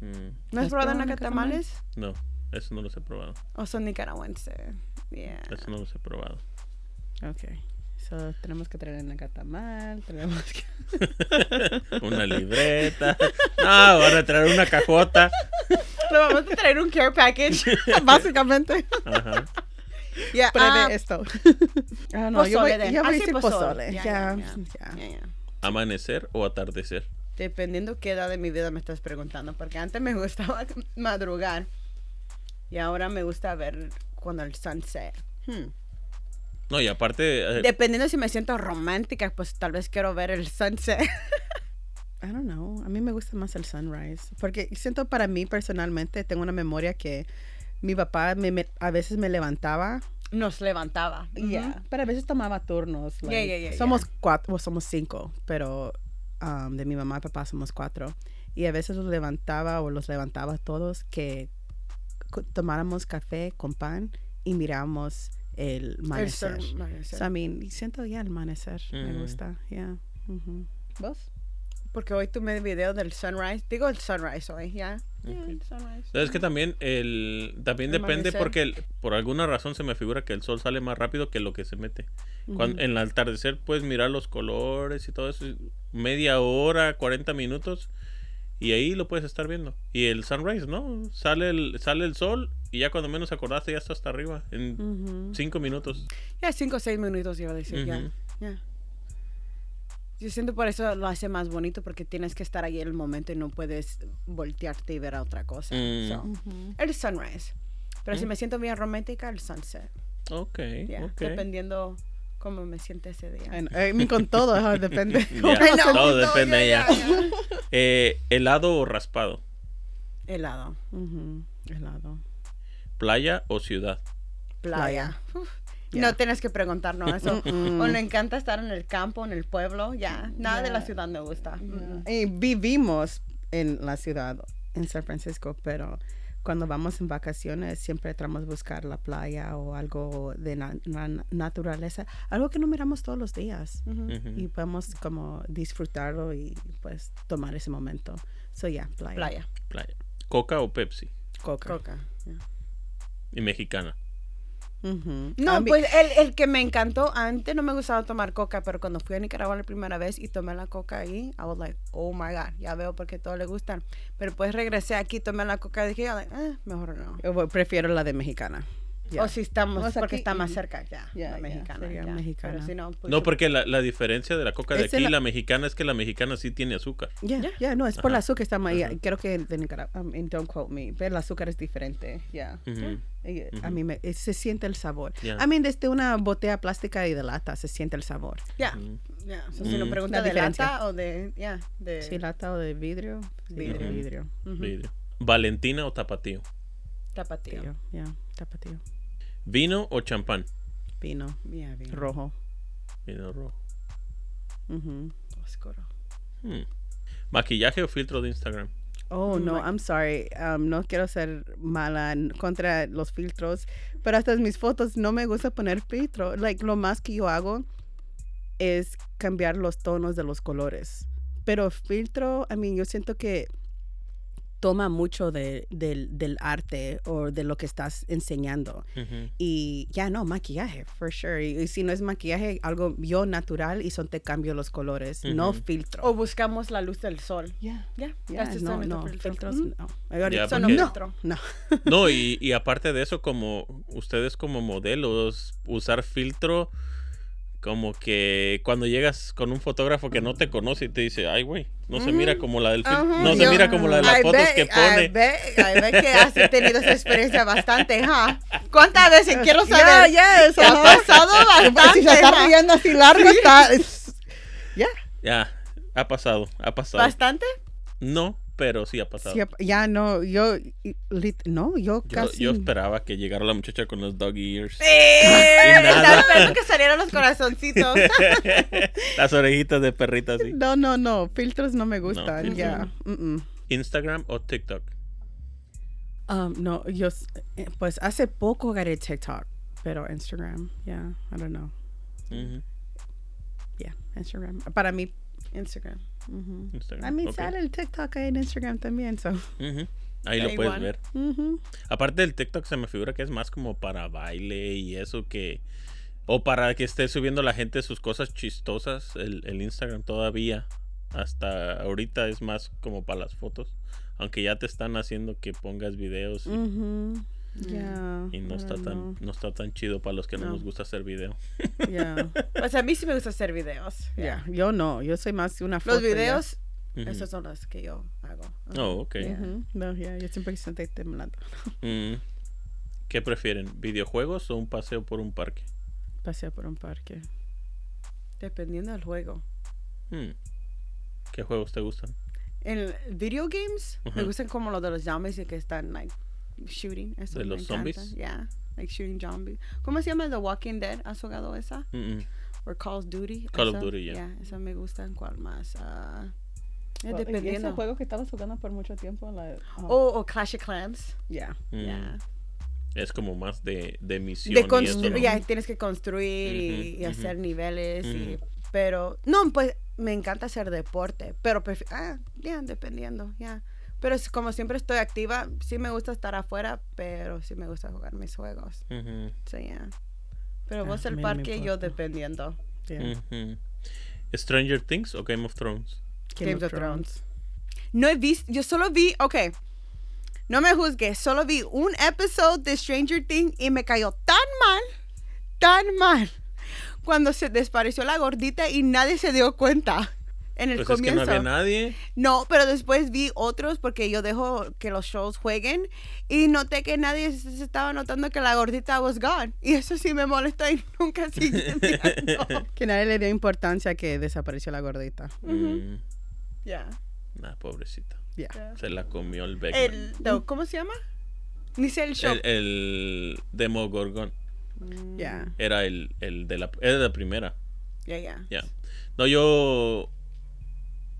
Mm, ¿No has ¿Has probado probado nacatamales? no, eso no los he probado. ¿O son nicaragüenses? Yeah. Eso no los he probado. Ok. So, tenemos que traer el nacatamal. Tenemos que... una libreta. No, van a traer una cajota. Le vamos a traer un care package. Básicamente. Ajá. Ya, Pruebe ah, esto. Ah, no, yo voy, yo voy a decir pozole. Ya, Ya, ya, ya. ya, ya. ¿Amanecer o atardecer? Dependiendo qué edad de mi vida me estás preguntando. Porque antes me gustaba madrugar. Y ahora me gusta ver cuando el sunset. Hmm. No, y aparte, eh, Dependiendo si me siento romántica, pues tal vez quiero ver el sunset. I don't know. A mí me gusta más el sunrise. Porque siento para mí personalmente, tengo una memoria que mi papá me, me- a veces me levantaba. Nos levantaba. Ya. Pero a veces tomaba turnos. Yeah, like, yeah, yeah, somos cuatro, o somos cinco, pero um, de mi mamá y papá somos cuatro. Y a veces los levantaba o los levantaba todos que tomáramos café con pan y mirábamos el El amanecer. sol- amanecer. So, I mean, siento ya el amanecer. Me Mm. gusta. Yeah. ¿Vos? Porque hoy tomé video del sunrise. Digo el sunrise hoy, ¿ya? Yeah, el sunrise. es que también el también depende Amanecer. porque el- por alguna razón se me figura que el sol sale más rápido que lo que se mete. Cuando, en el atardecer puedes mirar los colores y todo eso, media hora, 40 minutos y ahí lo puedes estar viendo. Y el sunrise, ¿no? Sale el sale el sol y ya cuando menos acordaste ya está hasta arriba en cinco minutos. Ya, cinco o seis minutos iba a decir, ya. Ya. Yo siento por eso lo hace más bonito porque tienes que estar ahí en el momento y no puedes voltearte y ver a otra cosa. Mm. So, el sunrise. Pero si me siento bien romántica, el sunset. Ok, Yeah, ok. Dependiendo cómo me siente ese día. I mean, con todo, depende. I know. todo No, depende ya, ya. ya, ya. Eh, ¿Helado o raspado? Helado. Helado. ¿Playa o ciudad? Playa. Uf. Yeah. No tienes que preguntarnos eso. O le encanta estar en el campo, en el pueblo. Ya, nada de la Yeah. ciudad me gusta. Mm. Y vivimos en la ciudad, en San Francisco, pero cuando vamos en vacaciones siempre tratamos de buscar la playa o algo de na- na- naturaleza, algo que no miramos todos los días. Y podemos como disfrutarlo y pues tomar ese momento. So yeah, playa. Playa. Playa. ¿Coca o Pepsi? Coca. Coca. yeah. Y mexicana. No, mí- pues el, el que me encantó, antes no me gustaba tomar coca, pero cuando fui a Nicaragua la primera vez y tomé la coca ahí, I was like, oh my God, ya veo por qué todos le gustan. Pero pues regresé aquí, tomé la coca y dije, like, eh, mejor no. Yo prefiero la de mexicana. Yeah. O si estamos, O sea, porque aquí- está más cerca, ya, Ya, la mexicana. sería ya. mexicana. Pero si no, pues, No, porque la, la diferencia de la coca de aquí y la- la mexicana es que la mexicana sí tiene azúcar. Ya, Ya. no, es por el azúcar está más, creo que de Nicaragua, um, and don't quote me, pero el azúcar es diferente, ya. Ujú. Y, A Ujú. mí me, eh, se siente el sabor. I mean, desde una botella plástica y de lata se siente el sabor. Ya, ya. So, si nos pregunta de diferencia. lata o de, ya, de... Si lata o de vidrio, vidrio, Ujú. vidrio. Ujú. Vidrio. ¿Valentina o tapatío? Tapatío. Tío, ya, tapatío. ¿Vino o champán? Vino Ya, bien. rojo. Vino rojo. Ujú. Oscuro. Hmm. ¿Maquillaje o filtro de Instagram? Oh, no, I'm sorry. Um, no quiero ser mala contra los filtros, pero hasta mis fotos no me gusta poner filtro. Like, lo más que yo hago es cambiar los tonos de los colores. Pero filtro, I mean, yo siento que toma mucho de, del, del arte o de lo que estás enseñando. Ujú. Y ya no, maquillaje, for sure. Y, y si no es maquillaje, algo yo natural y son te cambio los colores, no Ujú. filtro. O buscamos la luz del sol. ya, Ya, ya, that's just no, no, filtro. filtros no. Ahorita- no porque- filtro. no. No, y, y aparte de eso, como ustedes como modelos, usar filtro, como que cuando llegas con un fotógrafo que no te conoce y te dice, ay, güey, no se mira como la del fil- Ajá, no se yo- mira como la de las Ay, fotos ve- que pone. ve que has tenido esa experiencia bastante, ¿ja? ¿Cuántas veces quiero Ya, saber? ya, eso. ¿Te ha pasado bastante? Si se está riendo así largo, está. es- Ya. Ya, ha pasado, ha pasado. ¿Bastante? No, pero sí ha pasado. Sí, ya no, yo. lit- No, yo Yo, casi. yo esperaba que llegara la muchacha con los dog ears. Eh, Y nada. estaba esperando que salieran los corazoncitos. Las orejitas de perrita así. No, no, no. Filtros no me gustan. ya. Instagram o TikTok. Um, no, yo. eh, Pues hace poco agarré TikTok, pero Instagram, yeah, I don't know. Yeah, Instagram. Para mí. Instagram. A mí sale el TikTok ahí en Instagram también, so. Ahí lo puedes ver. Aparte del TikTok se me figura que es más como para baile y eso que... O para que esté subiendo la gente sus cosas chistosas. El, el Instagram todavía. Hasta ahorita es más como para las fotos. Aunque ya te están haciendo que pongas videos y. Yeah. y no, está tan, know. no está tan chido para los que no, No. nos gusta hacer video. Yeah. Pues a mí sí me gusta hacer videos. Yeah. Yo no, yo soy más una foto. Los videos, Ujú. esos son los que yo hago. Oh, ok. Ujú. No, yeah, yo siempre estoy temblando. Mm. ¿Qué prefieren? ¿Videojuegos o un paseo por un parque? Paseo por un parque. Dependiendo del juego. Mm. ¿Qué juegos te gustan? En video games, me gustan como los de los zombies y que están, like, shooting. Eso ¿De me los encanta. zombies? Yeah, like shooting zombies. ¿Cómo se llama The Walking Dead? ¿Has jugado esa? Mm, mm. O Call of Duty. Call of esa? Duty, yeah. Yeah, esa me gusta. ¿Cuál más? Ah, es Well, dependiendo. Ese juego que estabas jugando por mucho tiempo. La, oh, O, o Clash of Clans. yeah. Mm. Yeah. Es como más de, de misión. De y eso, construir, ¿no? ya tienes que construir y, Ujú, y hacer niveles. y- Ujú. pero, no, pues me encanta hacer deporte. Pero, ah, ya, dependiendo, ya. Pero es como siempre estoy activa, sí me gusta estar afuera, pero sí me gusta jugar mis juegos. Sí, ya. Pero Ah, vos el parque, yo importa. dependiendo. yeah. ¿Stranger Things o Game of Thrones? Game, of, Thrones. No he visto, yo solo vi, ok, no me juzgues, solo vi un episodio de Stranger Things y me cayó tan mal, tan mal, cuando se desapareció la gordita y nadie se dio cuenta. En el Pues es que no comienzo. había nadie. No, pero después vi otros porque yo dejo que los shows jueguen y noté que nadie se estaba notando que la gordita was gone. Y eso sí me molestó y nunca sigue viendo. Que nadie le dio importancia que desapareció la gordita. Mm, Ya. nah, pobrecita. Yeah. Se la comió el Beckman. El, no, ¿Cómo se llama? Ni sé el show. El, el Demogorgon Yeah. era el, el de la, era de la primera. Ya, ya. Ya. No, yo ya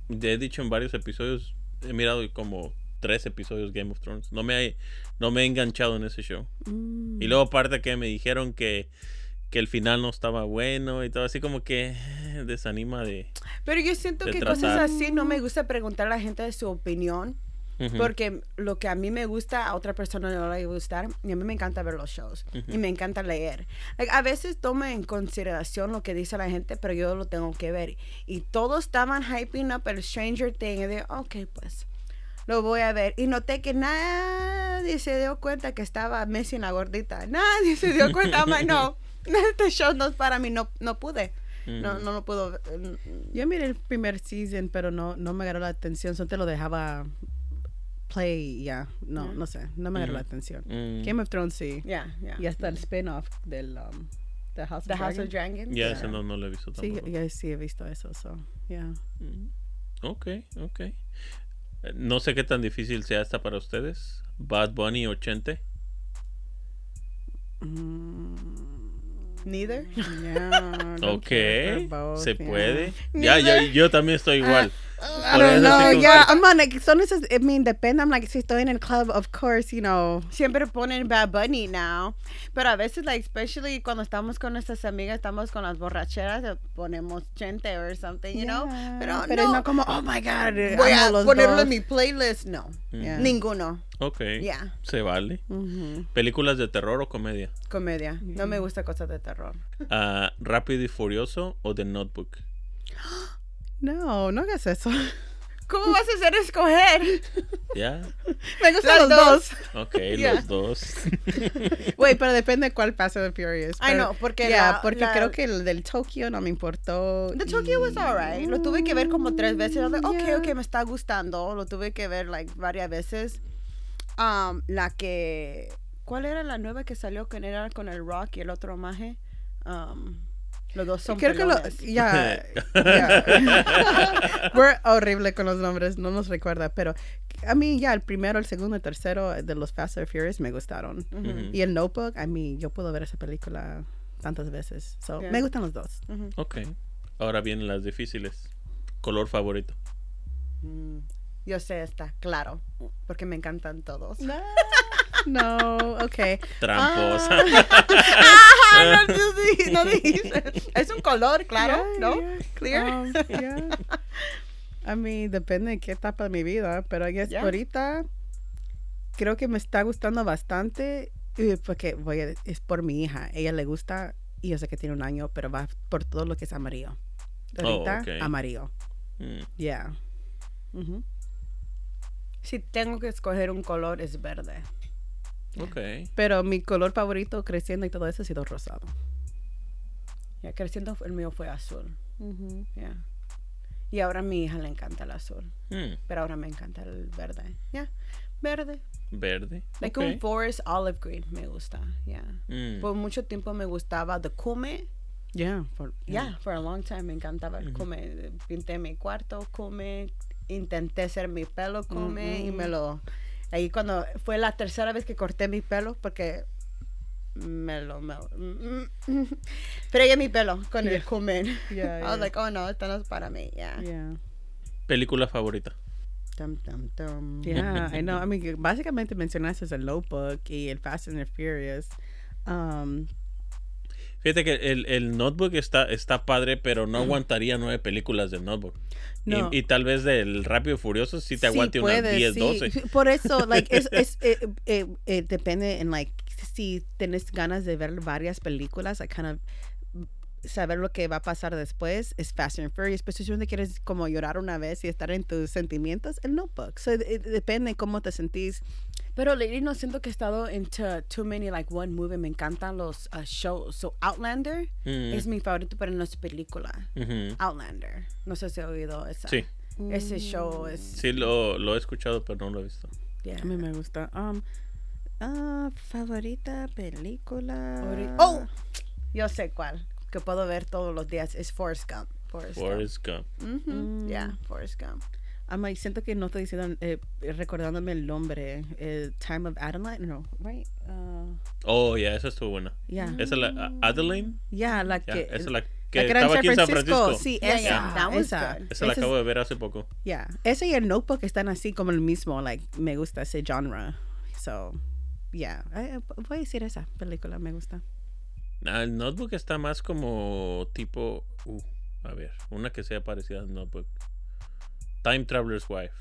he dicho en varios episodios, he mirado como tres episodios Game of Thrones. No me he, no me he enganchado en ese show. Mm. Y luego aparte que me dijeron que, que el final no estaba bueno y todo así como que eh, desanima de... Pero yo siento que tratar. cosas así no me gusta preguntar a la gente de su opinión. Ujú. Porque lo que a mí me gusta, a otra persona no le va a gustar. Y a mí me encanta ver los shows. Y me encanta leer. Like, a veces tomo en consideración lo que dice la gente, pero yo lo tengo que ver. Y todos estaban hyping up el Stranger Thing. Y de, ok, pues, lo voy a ver. Y noté que nadie se dio cuenta que estaba Messi en la gordita. Nadie se dio cuenta. I'm like, no, este show no es para mí. No, no pude. No, no lo puedo. Yo miré el primer season, pero no, no me agarró la atención. Solo te lo dejaba play ya. No, no sé. No me agarró la Mm. atención. Mm. Game of Thrones sí. Yeah, yeah. Y hasta el spin-off del um, The House The of House of Dragon. Dragons. Ya, ese no, no lo he visto Sí, tampoco. yo sí he visto eso. So, yeah. Mm. Ok, ok. Eh, No sé qué tan difícil sea esta para ustedes. Bad Bunny 80. Neither. Yeah, don't Ok, se yeah. puede. Ya, ya, yo también estoy igual. I don't know, yeah. I'm on, like, son esas, I mean, depende. I'm like, si estoy en el club, of course, you know. Siempre ponen Bad Bunny now. Pero a veces, like, especially cuando estamos con nuestras amigas, estamos con las borracheras, ponemos gente or something, you know. Pero, pero no, no como, oh my God. voy a ponerlo dos. en mi playlist. No, Yeah. ninguno. Ok, Yeah. se vale. Ujú. ¿Películas de terror o comedia? Comedia. No me gusta cosas de terror. Ah, ¿Rápido y Furioso o The Notebook? No, no hagas eso. ¿Cómo vas a hacer escoger? Ya, Me gustan los dos. ok, Ya. los dos. Güey, pero depende de cuál Fast and Furious. Ay, no, porque Ya, la- porque la- creo que el del Tokio no me importó. The Tokyo was y- alright. Lo tuve que ver como tres veces. I was like, ok, Yeah. ok, me está gustando. Lo tuve que ver like varias veces. Um, la que. ¿Cuál era la nueva que salió que era con el Rock y el otro maje? Um, los dos son Creo que lo. pelones. Ya. ya. We're horrible con los nombres, no nos recuerda, pero a mí ya el primero, el segundo, el tercero de los Fast and Furious me gustaron. Y el Notebook, a mí yo puedo ver esa película tantas veces. So, Yeah. Me gustan los dos. Ok, ahora vienen las difíciles. ¿Color favorito? Mm, Yo sé, está claro. Porque me encantan todos. No, no, ok. Tramposa. Ah, no, no, di- no dijiste. Es un color, claro, Yeah, ¿no? yeah. Clear. Um, yeah. I mean, depende de qué etapa de mi vida, pero I guess Yeah. ahorita creo que me está gustando bastante eh, porque voy a- es por mi hija. Ella le gusta y yo sé que tiene un año, pero va por todo lo que es amarillo. Oh, Ahorita, amarillo. Mm, Yeah. Si tengo que escoger un color, es verde. Ok. Pero mi color favorito creciendo y todo eso ha sido rosado. Ya creciendo, el mío fue azul. Ya. Y ahora a mi hija le encanta el azul. Mm, Pero ahora me encanta el verde. Ya. Verde. verde. Like un forest olive green me gusta. Ya. Mm, Por mucho tiempo me gustaba the kume. Yeah. for- Yeah, for a long time me encantaba el kume. Pinté mi cuarto kume. Intenté hacer mi pelo kume y me lo... Ahí cuando fue la tercera vez que corté mi pelo porque me lo... Me, fregué mi pelo con el kume. Yeah, I was like, oh no, esto no es para mí. Yeah. Yeah. ¿Película favorita? Tum, tum, tum. Yeah, I know. I mean, básicamente mencionaste el Notebook y el Fast and the Furious. Um, Fíjate que el, el Notebook está, está padre, pero no aguantaría nueve películas de Notebook. Y- No. Y, tal vez del Rápido y Furioso sí te aguante unas puede, 10, sí. 12. Por eso, like, es, es, eh, eh, eh, depende en, like, si tienes ganas de ver varias películas, like, kind of saber lo que va a pasar después es Fast and Furious, pero si tú quieres como llorar una vez y estar en tus sentimientos, el Notebook. So, eh, depende cómo te sentís Pero lately no siento que he estado into too many like one movie. Me encantan los uh, shows. So Outlander Mm. es mi favorito para las películas. Ujú. Outlander. No sé si he oído esa. Sí, Ese show es. sí lo, lo he escuchado, pero no lo he visto. yeah. A mí me gusta. Um, ah, favorita película. Ori- Oh, yo sé cuál. Que puedo ver todos los días. Es Forrest Gump. Forrest Gump. Forrest Gump. Ujú, Mm. Yeah, Forrest Gump. Y siento que no estoy diciendo, eh, recordándome el nombre. eh, Time of Adeline, no, right? Uh, Oh, ya, esa estuvo buena. yeah. Esa es la a- Adeline. Ya, la que. esa es la la que estaba aquí en San Francisco. Sí, Yeah, esa. yeah, that was esa. good. Esa la Esa acabo de ver hace poco. Yeah. Ese y el Notebook están así como el mismo. Like, me gusta ese genre. So, yeah. Voy a decir esa película, me gusta. El Notebook está más como tipo. uh, a ver, una que sea parecida al Notebook. Time Traveler's Wife.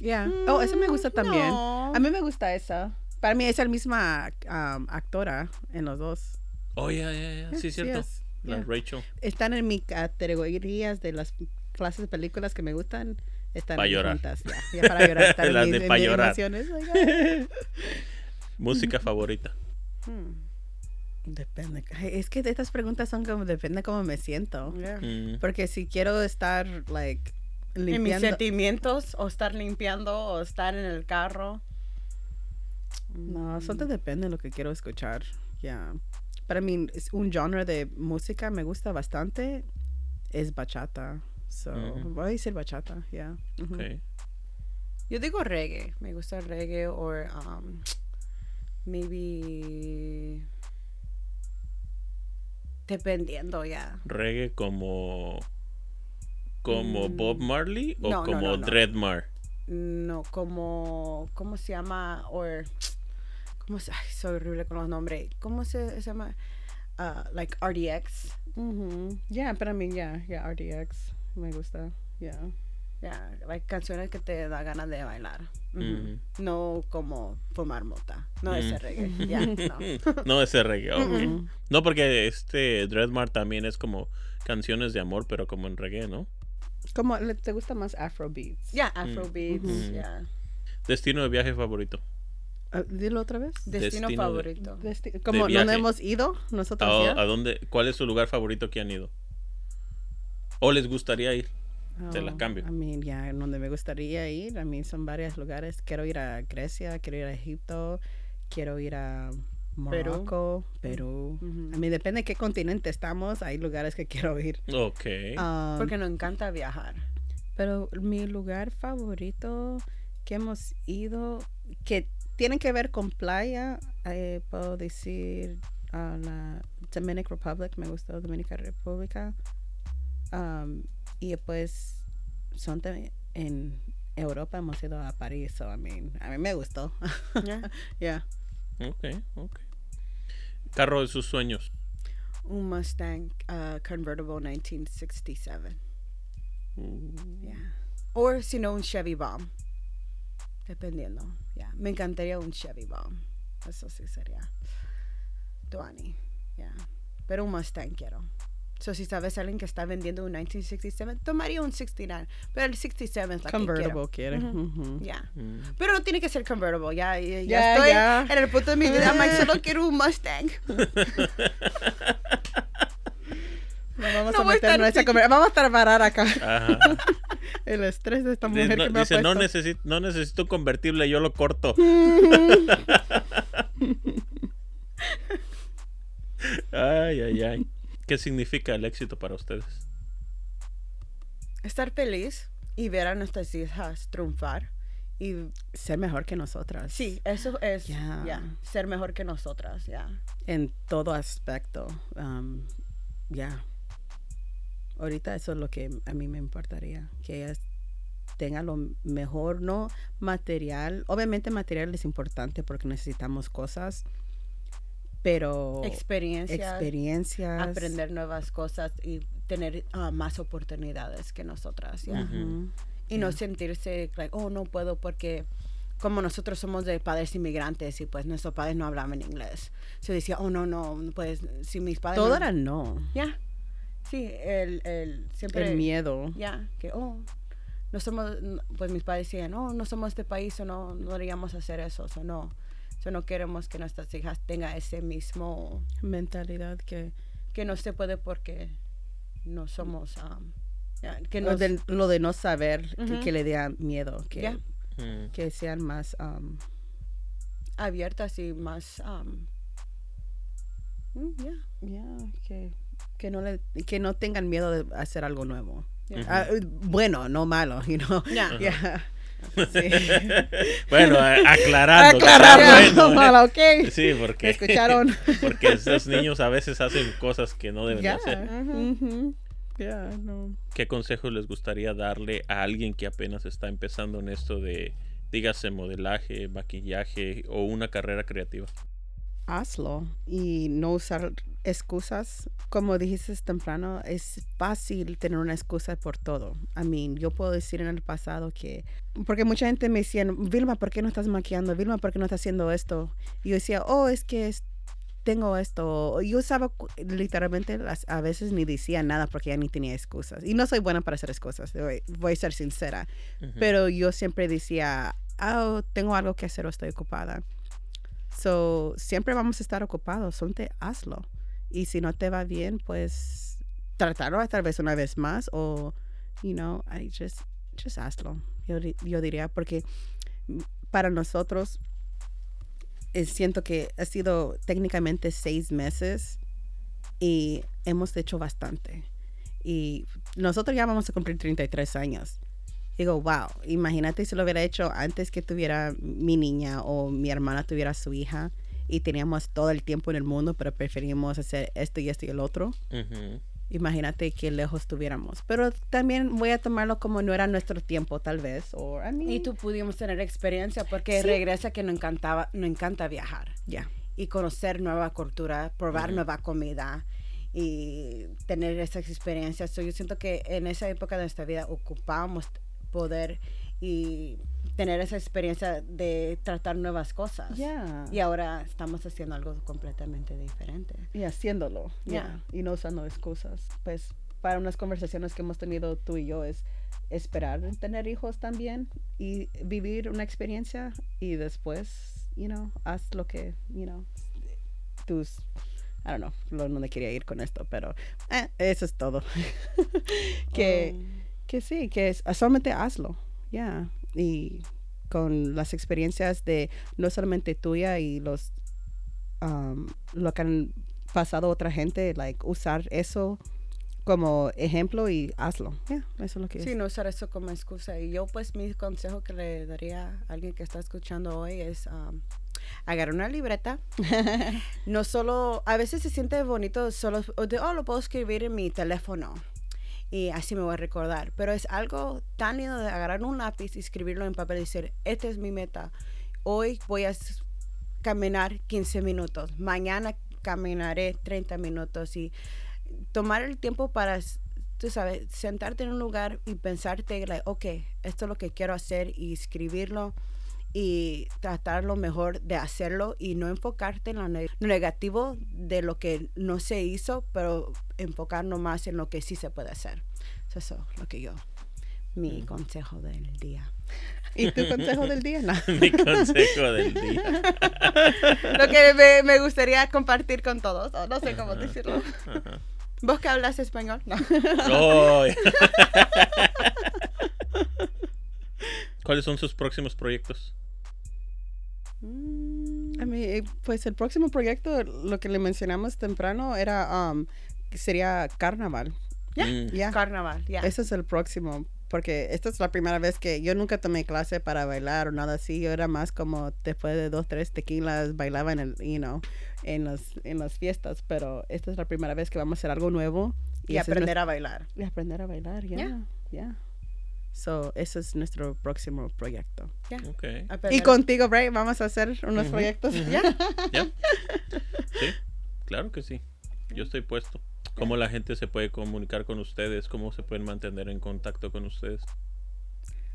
Yeah. oh, esa me gusta también. no. A mí me gusta esa. Para mí es la misma um, actora en los dos. Oh, ya, ya, ya. Sí, cierto. es. La Yeah. Rachel. Están en mi categorías de las clases de películas que me gustan. Están Pa' ahí llorar. juntas. Ya, para llorar. Están Las mis- de mis llorar. Música favorita. Hmm. Depende. Es que estas preguntas son como, depende cómo me siento. Yeah. Mm, Porque si quiero estar, like, En mis sentimientos, o estar limpiando, o estar en el carro. No, eso te depende de lo que quiero escuchar. Ya. Para mí, es un genre de música me gusta bastante. Es bachata. So, Ujú. voy a decir bachata, ya. Ujú. ok. Yo digo reggae. Me gusta el reggae o um, maybe dependiendo ya. Reggae como. Como Bob Marley o Mm. No, como no, no. Dreadmar. No como cómo se llama o cómo se ay, soy horrible con los nombres. ¿Cómo se, se llama? Uh, like RDX. Ujú. Ya, para mí, ya, ya, RDX. Me gusta, ya. Yeah, like canciones que te da ganas de bailar. Ujú. No como fumar mota. No ese Mm. reggae. Ya, no. no ese reggae. No, porque este Dreadmar también es como canciones de amor, pero como en reggae, ¿no? ¿Cómo te gusta más Afrobeats? Ya, Afrobeats. Ujú. ya. Destino de viaje favorito. Ah, dilo otra vez. Destino, Destino de- favorito. Desti- como viaje. no hemos ido nosotros ¿A, ya. a dónde, ¿Cuál es su lugar favorito que han ido? ¿O les gustaría ir? te la Oh, cambio. A mí, ya, donde me gustaría ir, a mí son varios lugares. Quiero ir a Grecia, quiero ir a Egipto, quiero ir a Morocco, Perú. A mí depende de qué continente estamos, hay lugares que quiero ir. Ok. Um, Porque nos encanta viajar. Pero mi lugar favorito que hemos ido, que tienen que ver con playa, eh, puedo decir a la Dominican Republic, me gustó Dominica República. Um, y después son en Europa hemos ido a París, so, I mean, a mí me gustó. Yeah. yeah. ok, ok. Carro de sus sueños. Un Mustang uh, convertible 1967. Uh, Yeah. O si no, un Chevy Bomb. Dependiendo. Yeah. Me encantaría un Chevy Bomb. Eso sí sería. Duani. Yeah. Pero un Mustang quiero. So, si sabes alguien que está vendiendo un 1967, tomaría un 69. Pero el 67 es la Convertible que quiere. Yeah. mm. Pero no tiene que ser convertible. Ya, ya, estoy en el punto de mi vida. Mike, solo quiero un Mustang. No vamos No a a meternos en esa Vamos a estar parar acá. Ajá. El estrés de esta mujer no, que me ha dice, no, necesito, no necesito un convertible, yo lo corto. ay, ay, ay. ¿Qué significa el éxito para ustedes? Estar feliz y ver a nuestras hijas triunfar. Y Ser mejor que nosotras. sí, eso es Ya. ya, ser mejor que nosotras. Ya. En todo aspecto. um, ya. Ahorita eso es lo que a mí me importaría. Que ellas tengan lo mejor, no material. Obviamente material es importante porque necesitamos cosas. Pero Experiencias. experiencias. Aprender nuevas cosas y tener ah, más oportunidades que nosotras. ya. Y no sentirse, like, oh, no puedo porque como nosotros somos de padres inmigrantes y pues nuestros padres no hablaban inglés. Se decía, oh, no, no, pues si mis padres... Todo no- era no. Ya. Sí, el, el siempre... El miedo. Ya, que, oh, no somos, pues mis padres decían, no, no somos este país o no, no deberíamos hacer eso, o no, o no queremos que nuestras hijas tengan ese mismo mentalidad que, que no se puede porque no somos, um, que no de, lo de no saber, que, le dé miedo, que, mm. que sean más um, abiertas y más, um, mm, que, que, no le, que no tengan miedo de hacer algo nuevo. Ah, bueno, no malo, you know. bueno, aclarando. Aclarando, bueno, okay. Sí, porque. Escucharon. porque esos niños a veces hacen cosas que no deben hacer. ¿Qué consejo les gustaría darle a alguien que apenas está empezando en esto de, dígase, modelaje, maquillaje o una carrera creativa? Hazlo y no usar excusas. Como dijiste temprano, es fácil tener una excusa por todo. I mean, yo puedo decir en el pasado que, porque mucha gente me decía, Vilma, ¿por qué no estás maquillando? Vilma, ¿por qué no estás haciendo esto? Y yo decía, oh, es que tengo esto. Yo usaba literalmente, a veces ni decía nada porque ya ni tenía excusas. Y no soy buena para hacer excusas, voy, a ser sincera. Pero yo siempre decía, oh, tengo algo que hacer o estoy ocupada. So, siempre vamos a estar ocupados, sonte, hazlo. Y si no te va bien, pues tratarlo tal vez una vez más o, you know, I just, just hazlo. Yo, yo diría, porque para nosotros eh, siento que ha sido técnicamente seis meses y hemos hecho bastante. Y nosotros ya vamos a cumplir 33 años digo, wow, imagínate si lo hubiera hecho antes que tuviera mi niña o mi hermana tuviera su hija y teníamos todo el tiempo en el mundo, pero preferimos hacer esto y esto y el otro. Imagínate qué lejos tuviéramos. Pero también voy a tomarlo como no era nuestro tiempo, tal vez. O, y tú pudimos tener experiencia porque regresa que nos encantaba, nos encanta viajar. Ya. Y conocer nueva cultura, probar nueva comida y tener esas experiencias. yo siento que en esa época de nuestra vida ocupábamos poder y tener esa experiencia de tratar nuevas cosas. Y ahora estamos haciendo algo completamente diferente. Y haciéndolo. ya Y no usando excusas. Pues para unas conversaciones que hemos tenido tú y yo es esperar tener hijos también y vivir una experiencia y después, you know, haz lo que, you know, tus I don't know, no, no quería ir con esto, pero eh, eso es todo. que oh. Que sí, que es, solamente hazlo, ya. Y con las experiencias de no solamente tuya y los um, lo que han pasado otra gente, like usar eso como ejemplo y hazlo. Ya, eso es lo que Sí, no usar eso como excusa. Y yo pues mi consejo que le daría a alguien que está escuchando hoy es um, agarrar una libreta. no solo, a veces se siente bonito solo, de, oh, lo puedo escribir en mi teléfono y así me voy a recordar. Pero es algo tan lindo de agarrar un lápiz y escribirlo en papel y decir, esta es mi meta. Hoy voy a caminar 15 minutos, mañana caminaré 30 minutos y tomar el tiempo para, tú sabes, sentarte en un lugar y pensarte, like, ok, esto es lo que quiero hacer y escribirlo y tratar lo mejor de hacerlo y no enfocarte en lo, negativo de lo que no se hizo, pero enfocarnos más en lo que sí se puede hacer. Eso es lo que yo, mi consejo del día. ¿Y tu consejo del día? No. mi consejo del día. lo que me, gustaría compartir con todos, no sé cómo decirlo. ¿Vos que hablas español? No. ¿Cuáles son sus próximos proyectos? A mí, eh, pues el próximo proyecto, lo que le mencionamos temprano, era um, sería carnaval. Ya, mm. carnaval, ya. Ese es el próximo, porque esta es la primera vez que yo nunca tomé clase para bailar o nada así. Yo era más como después de dos, tres tequilas bailaba en el, you know, en las, en las fiestas, pero esta es la primera vez que vamos a hacer algo nuevo. Y, aprender a bailar. Y aprender a bailar, ya. ya. So, ese es nuestro próximo proyecto. Okay. Y contigo, Bray, vamos a hacer unos proyectos. ¿Ya? Sí, claro que sí. Yo estoy puesto. ¿Cómo la gente se puede comunicar con ustedes? ¿Cómo se pueden mantener en contacto con ustedes?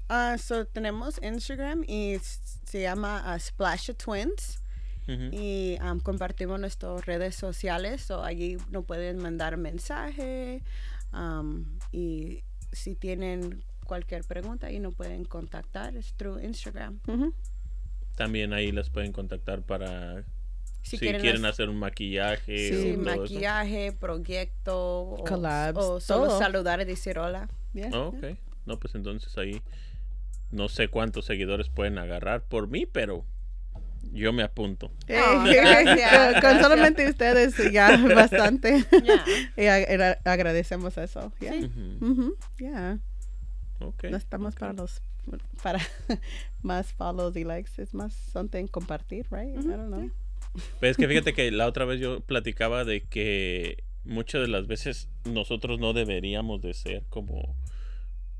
Uh, so, tenemos Instagram y se llama uh, Splash Twins. Y um, compartimos nuestras redes sociales. So, allí nos pueden mandar mensaje. Um, y si tienen cualquier pregunta y nos pueden contactar es through Instagram. También ahí las pueden contactar para Si, si, quieren, quieren hacer hacer un maquillaje Sí, o todo eso. maquillaje, proyecto o, Collabs, o solo todo. saludar y decir hola. Yeah. Oh, ok. No, pues entonces ahí no sé cuántos seguidores pueden agarrar por mí, pero yo me apunto. Oh, gracias, con, solamente ustedes ya bastante. Y ag- agradecemos eso. Yeah. Sí. Yeah. No estamos para los para más follows y likes, es más something compartir, right? I don't know. Pues es que fíjate que la otra vez yo platicaba de que muchas de las veces nosotros no deberíamos de ser como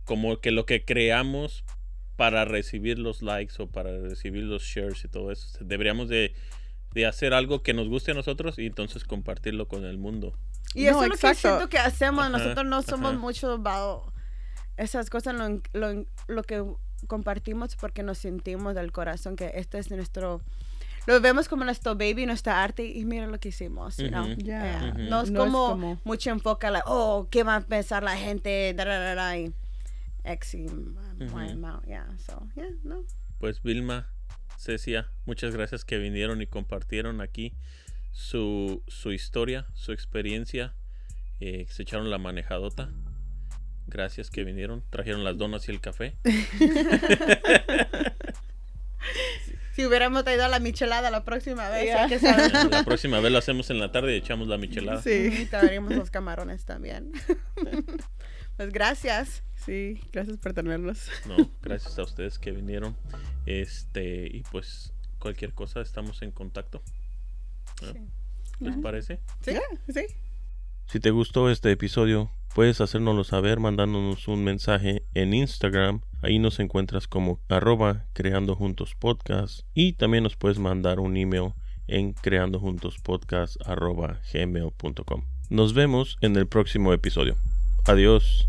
como que lo que creamos para recibir los likes o para recibir los shares y todo eso. Deberíamos de, de hacer algo que nos guste a nosotros y entonces compartirlo con el mundo. Y No, eso es lo que siento que hacemos. Ajá, Nosotros no somos ajá. mucho about esas cosas, lo, lo, lo que compartimos porque nos sentimos del corazón que este es nuestro... Lo vemos como nuestro baby, nuestra arte y mira lo que hicimos, you know? Ujú. Yeah. Yeah. Ujú. No es No es como, como- mucho enfoque, like, oh, ¿qué va a pensar la gente? Da, da, da, da, y X y Ujú. amount, yeah. So, yeah, no. Pues Vilma, Cecia, muchas gracias que vinieron y compartieron aquí su, su historia, su experiencia. eh, se echaron la manejadota. Gracias que vinieron. Trajeron las donas y el café. Si hubiéramos traído la michelada la próxima vez, Yeah. hay que saber. La próxima vez lo hacemos en la tarde y echamos la michelada. Sí, Y traeríamos los camarones también. pues gracias. sí, gracias por tenernos. No, gracias a ustedes que vinieron. Este, y pues cualquier cosa estamos en contacto. ¿no? Sí. ¿Les parece? Sí. Sí. Si te gustó este episodio, puedes hacérnoslo saber mandándonos un mensaje en Instagram. Ahí nos encuentras como arroba creando juntos podcast. Y también nos puedes mandar un email en creandojuntospodcast arroba gmail.com. Nos vemos en el próximo episodio. Adiós.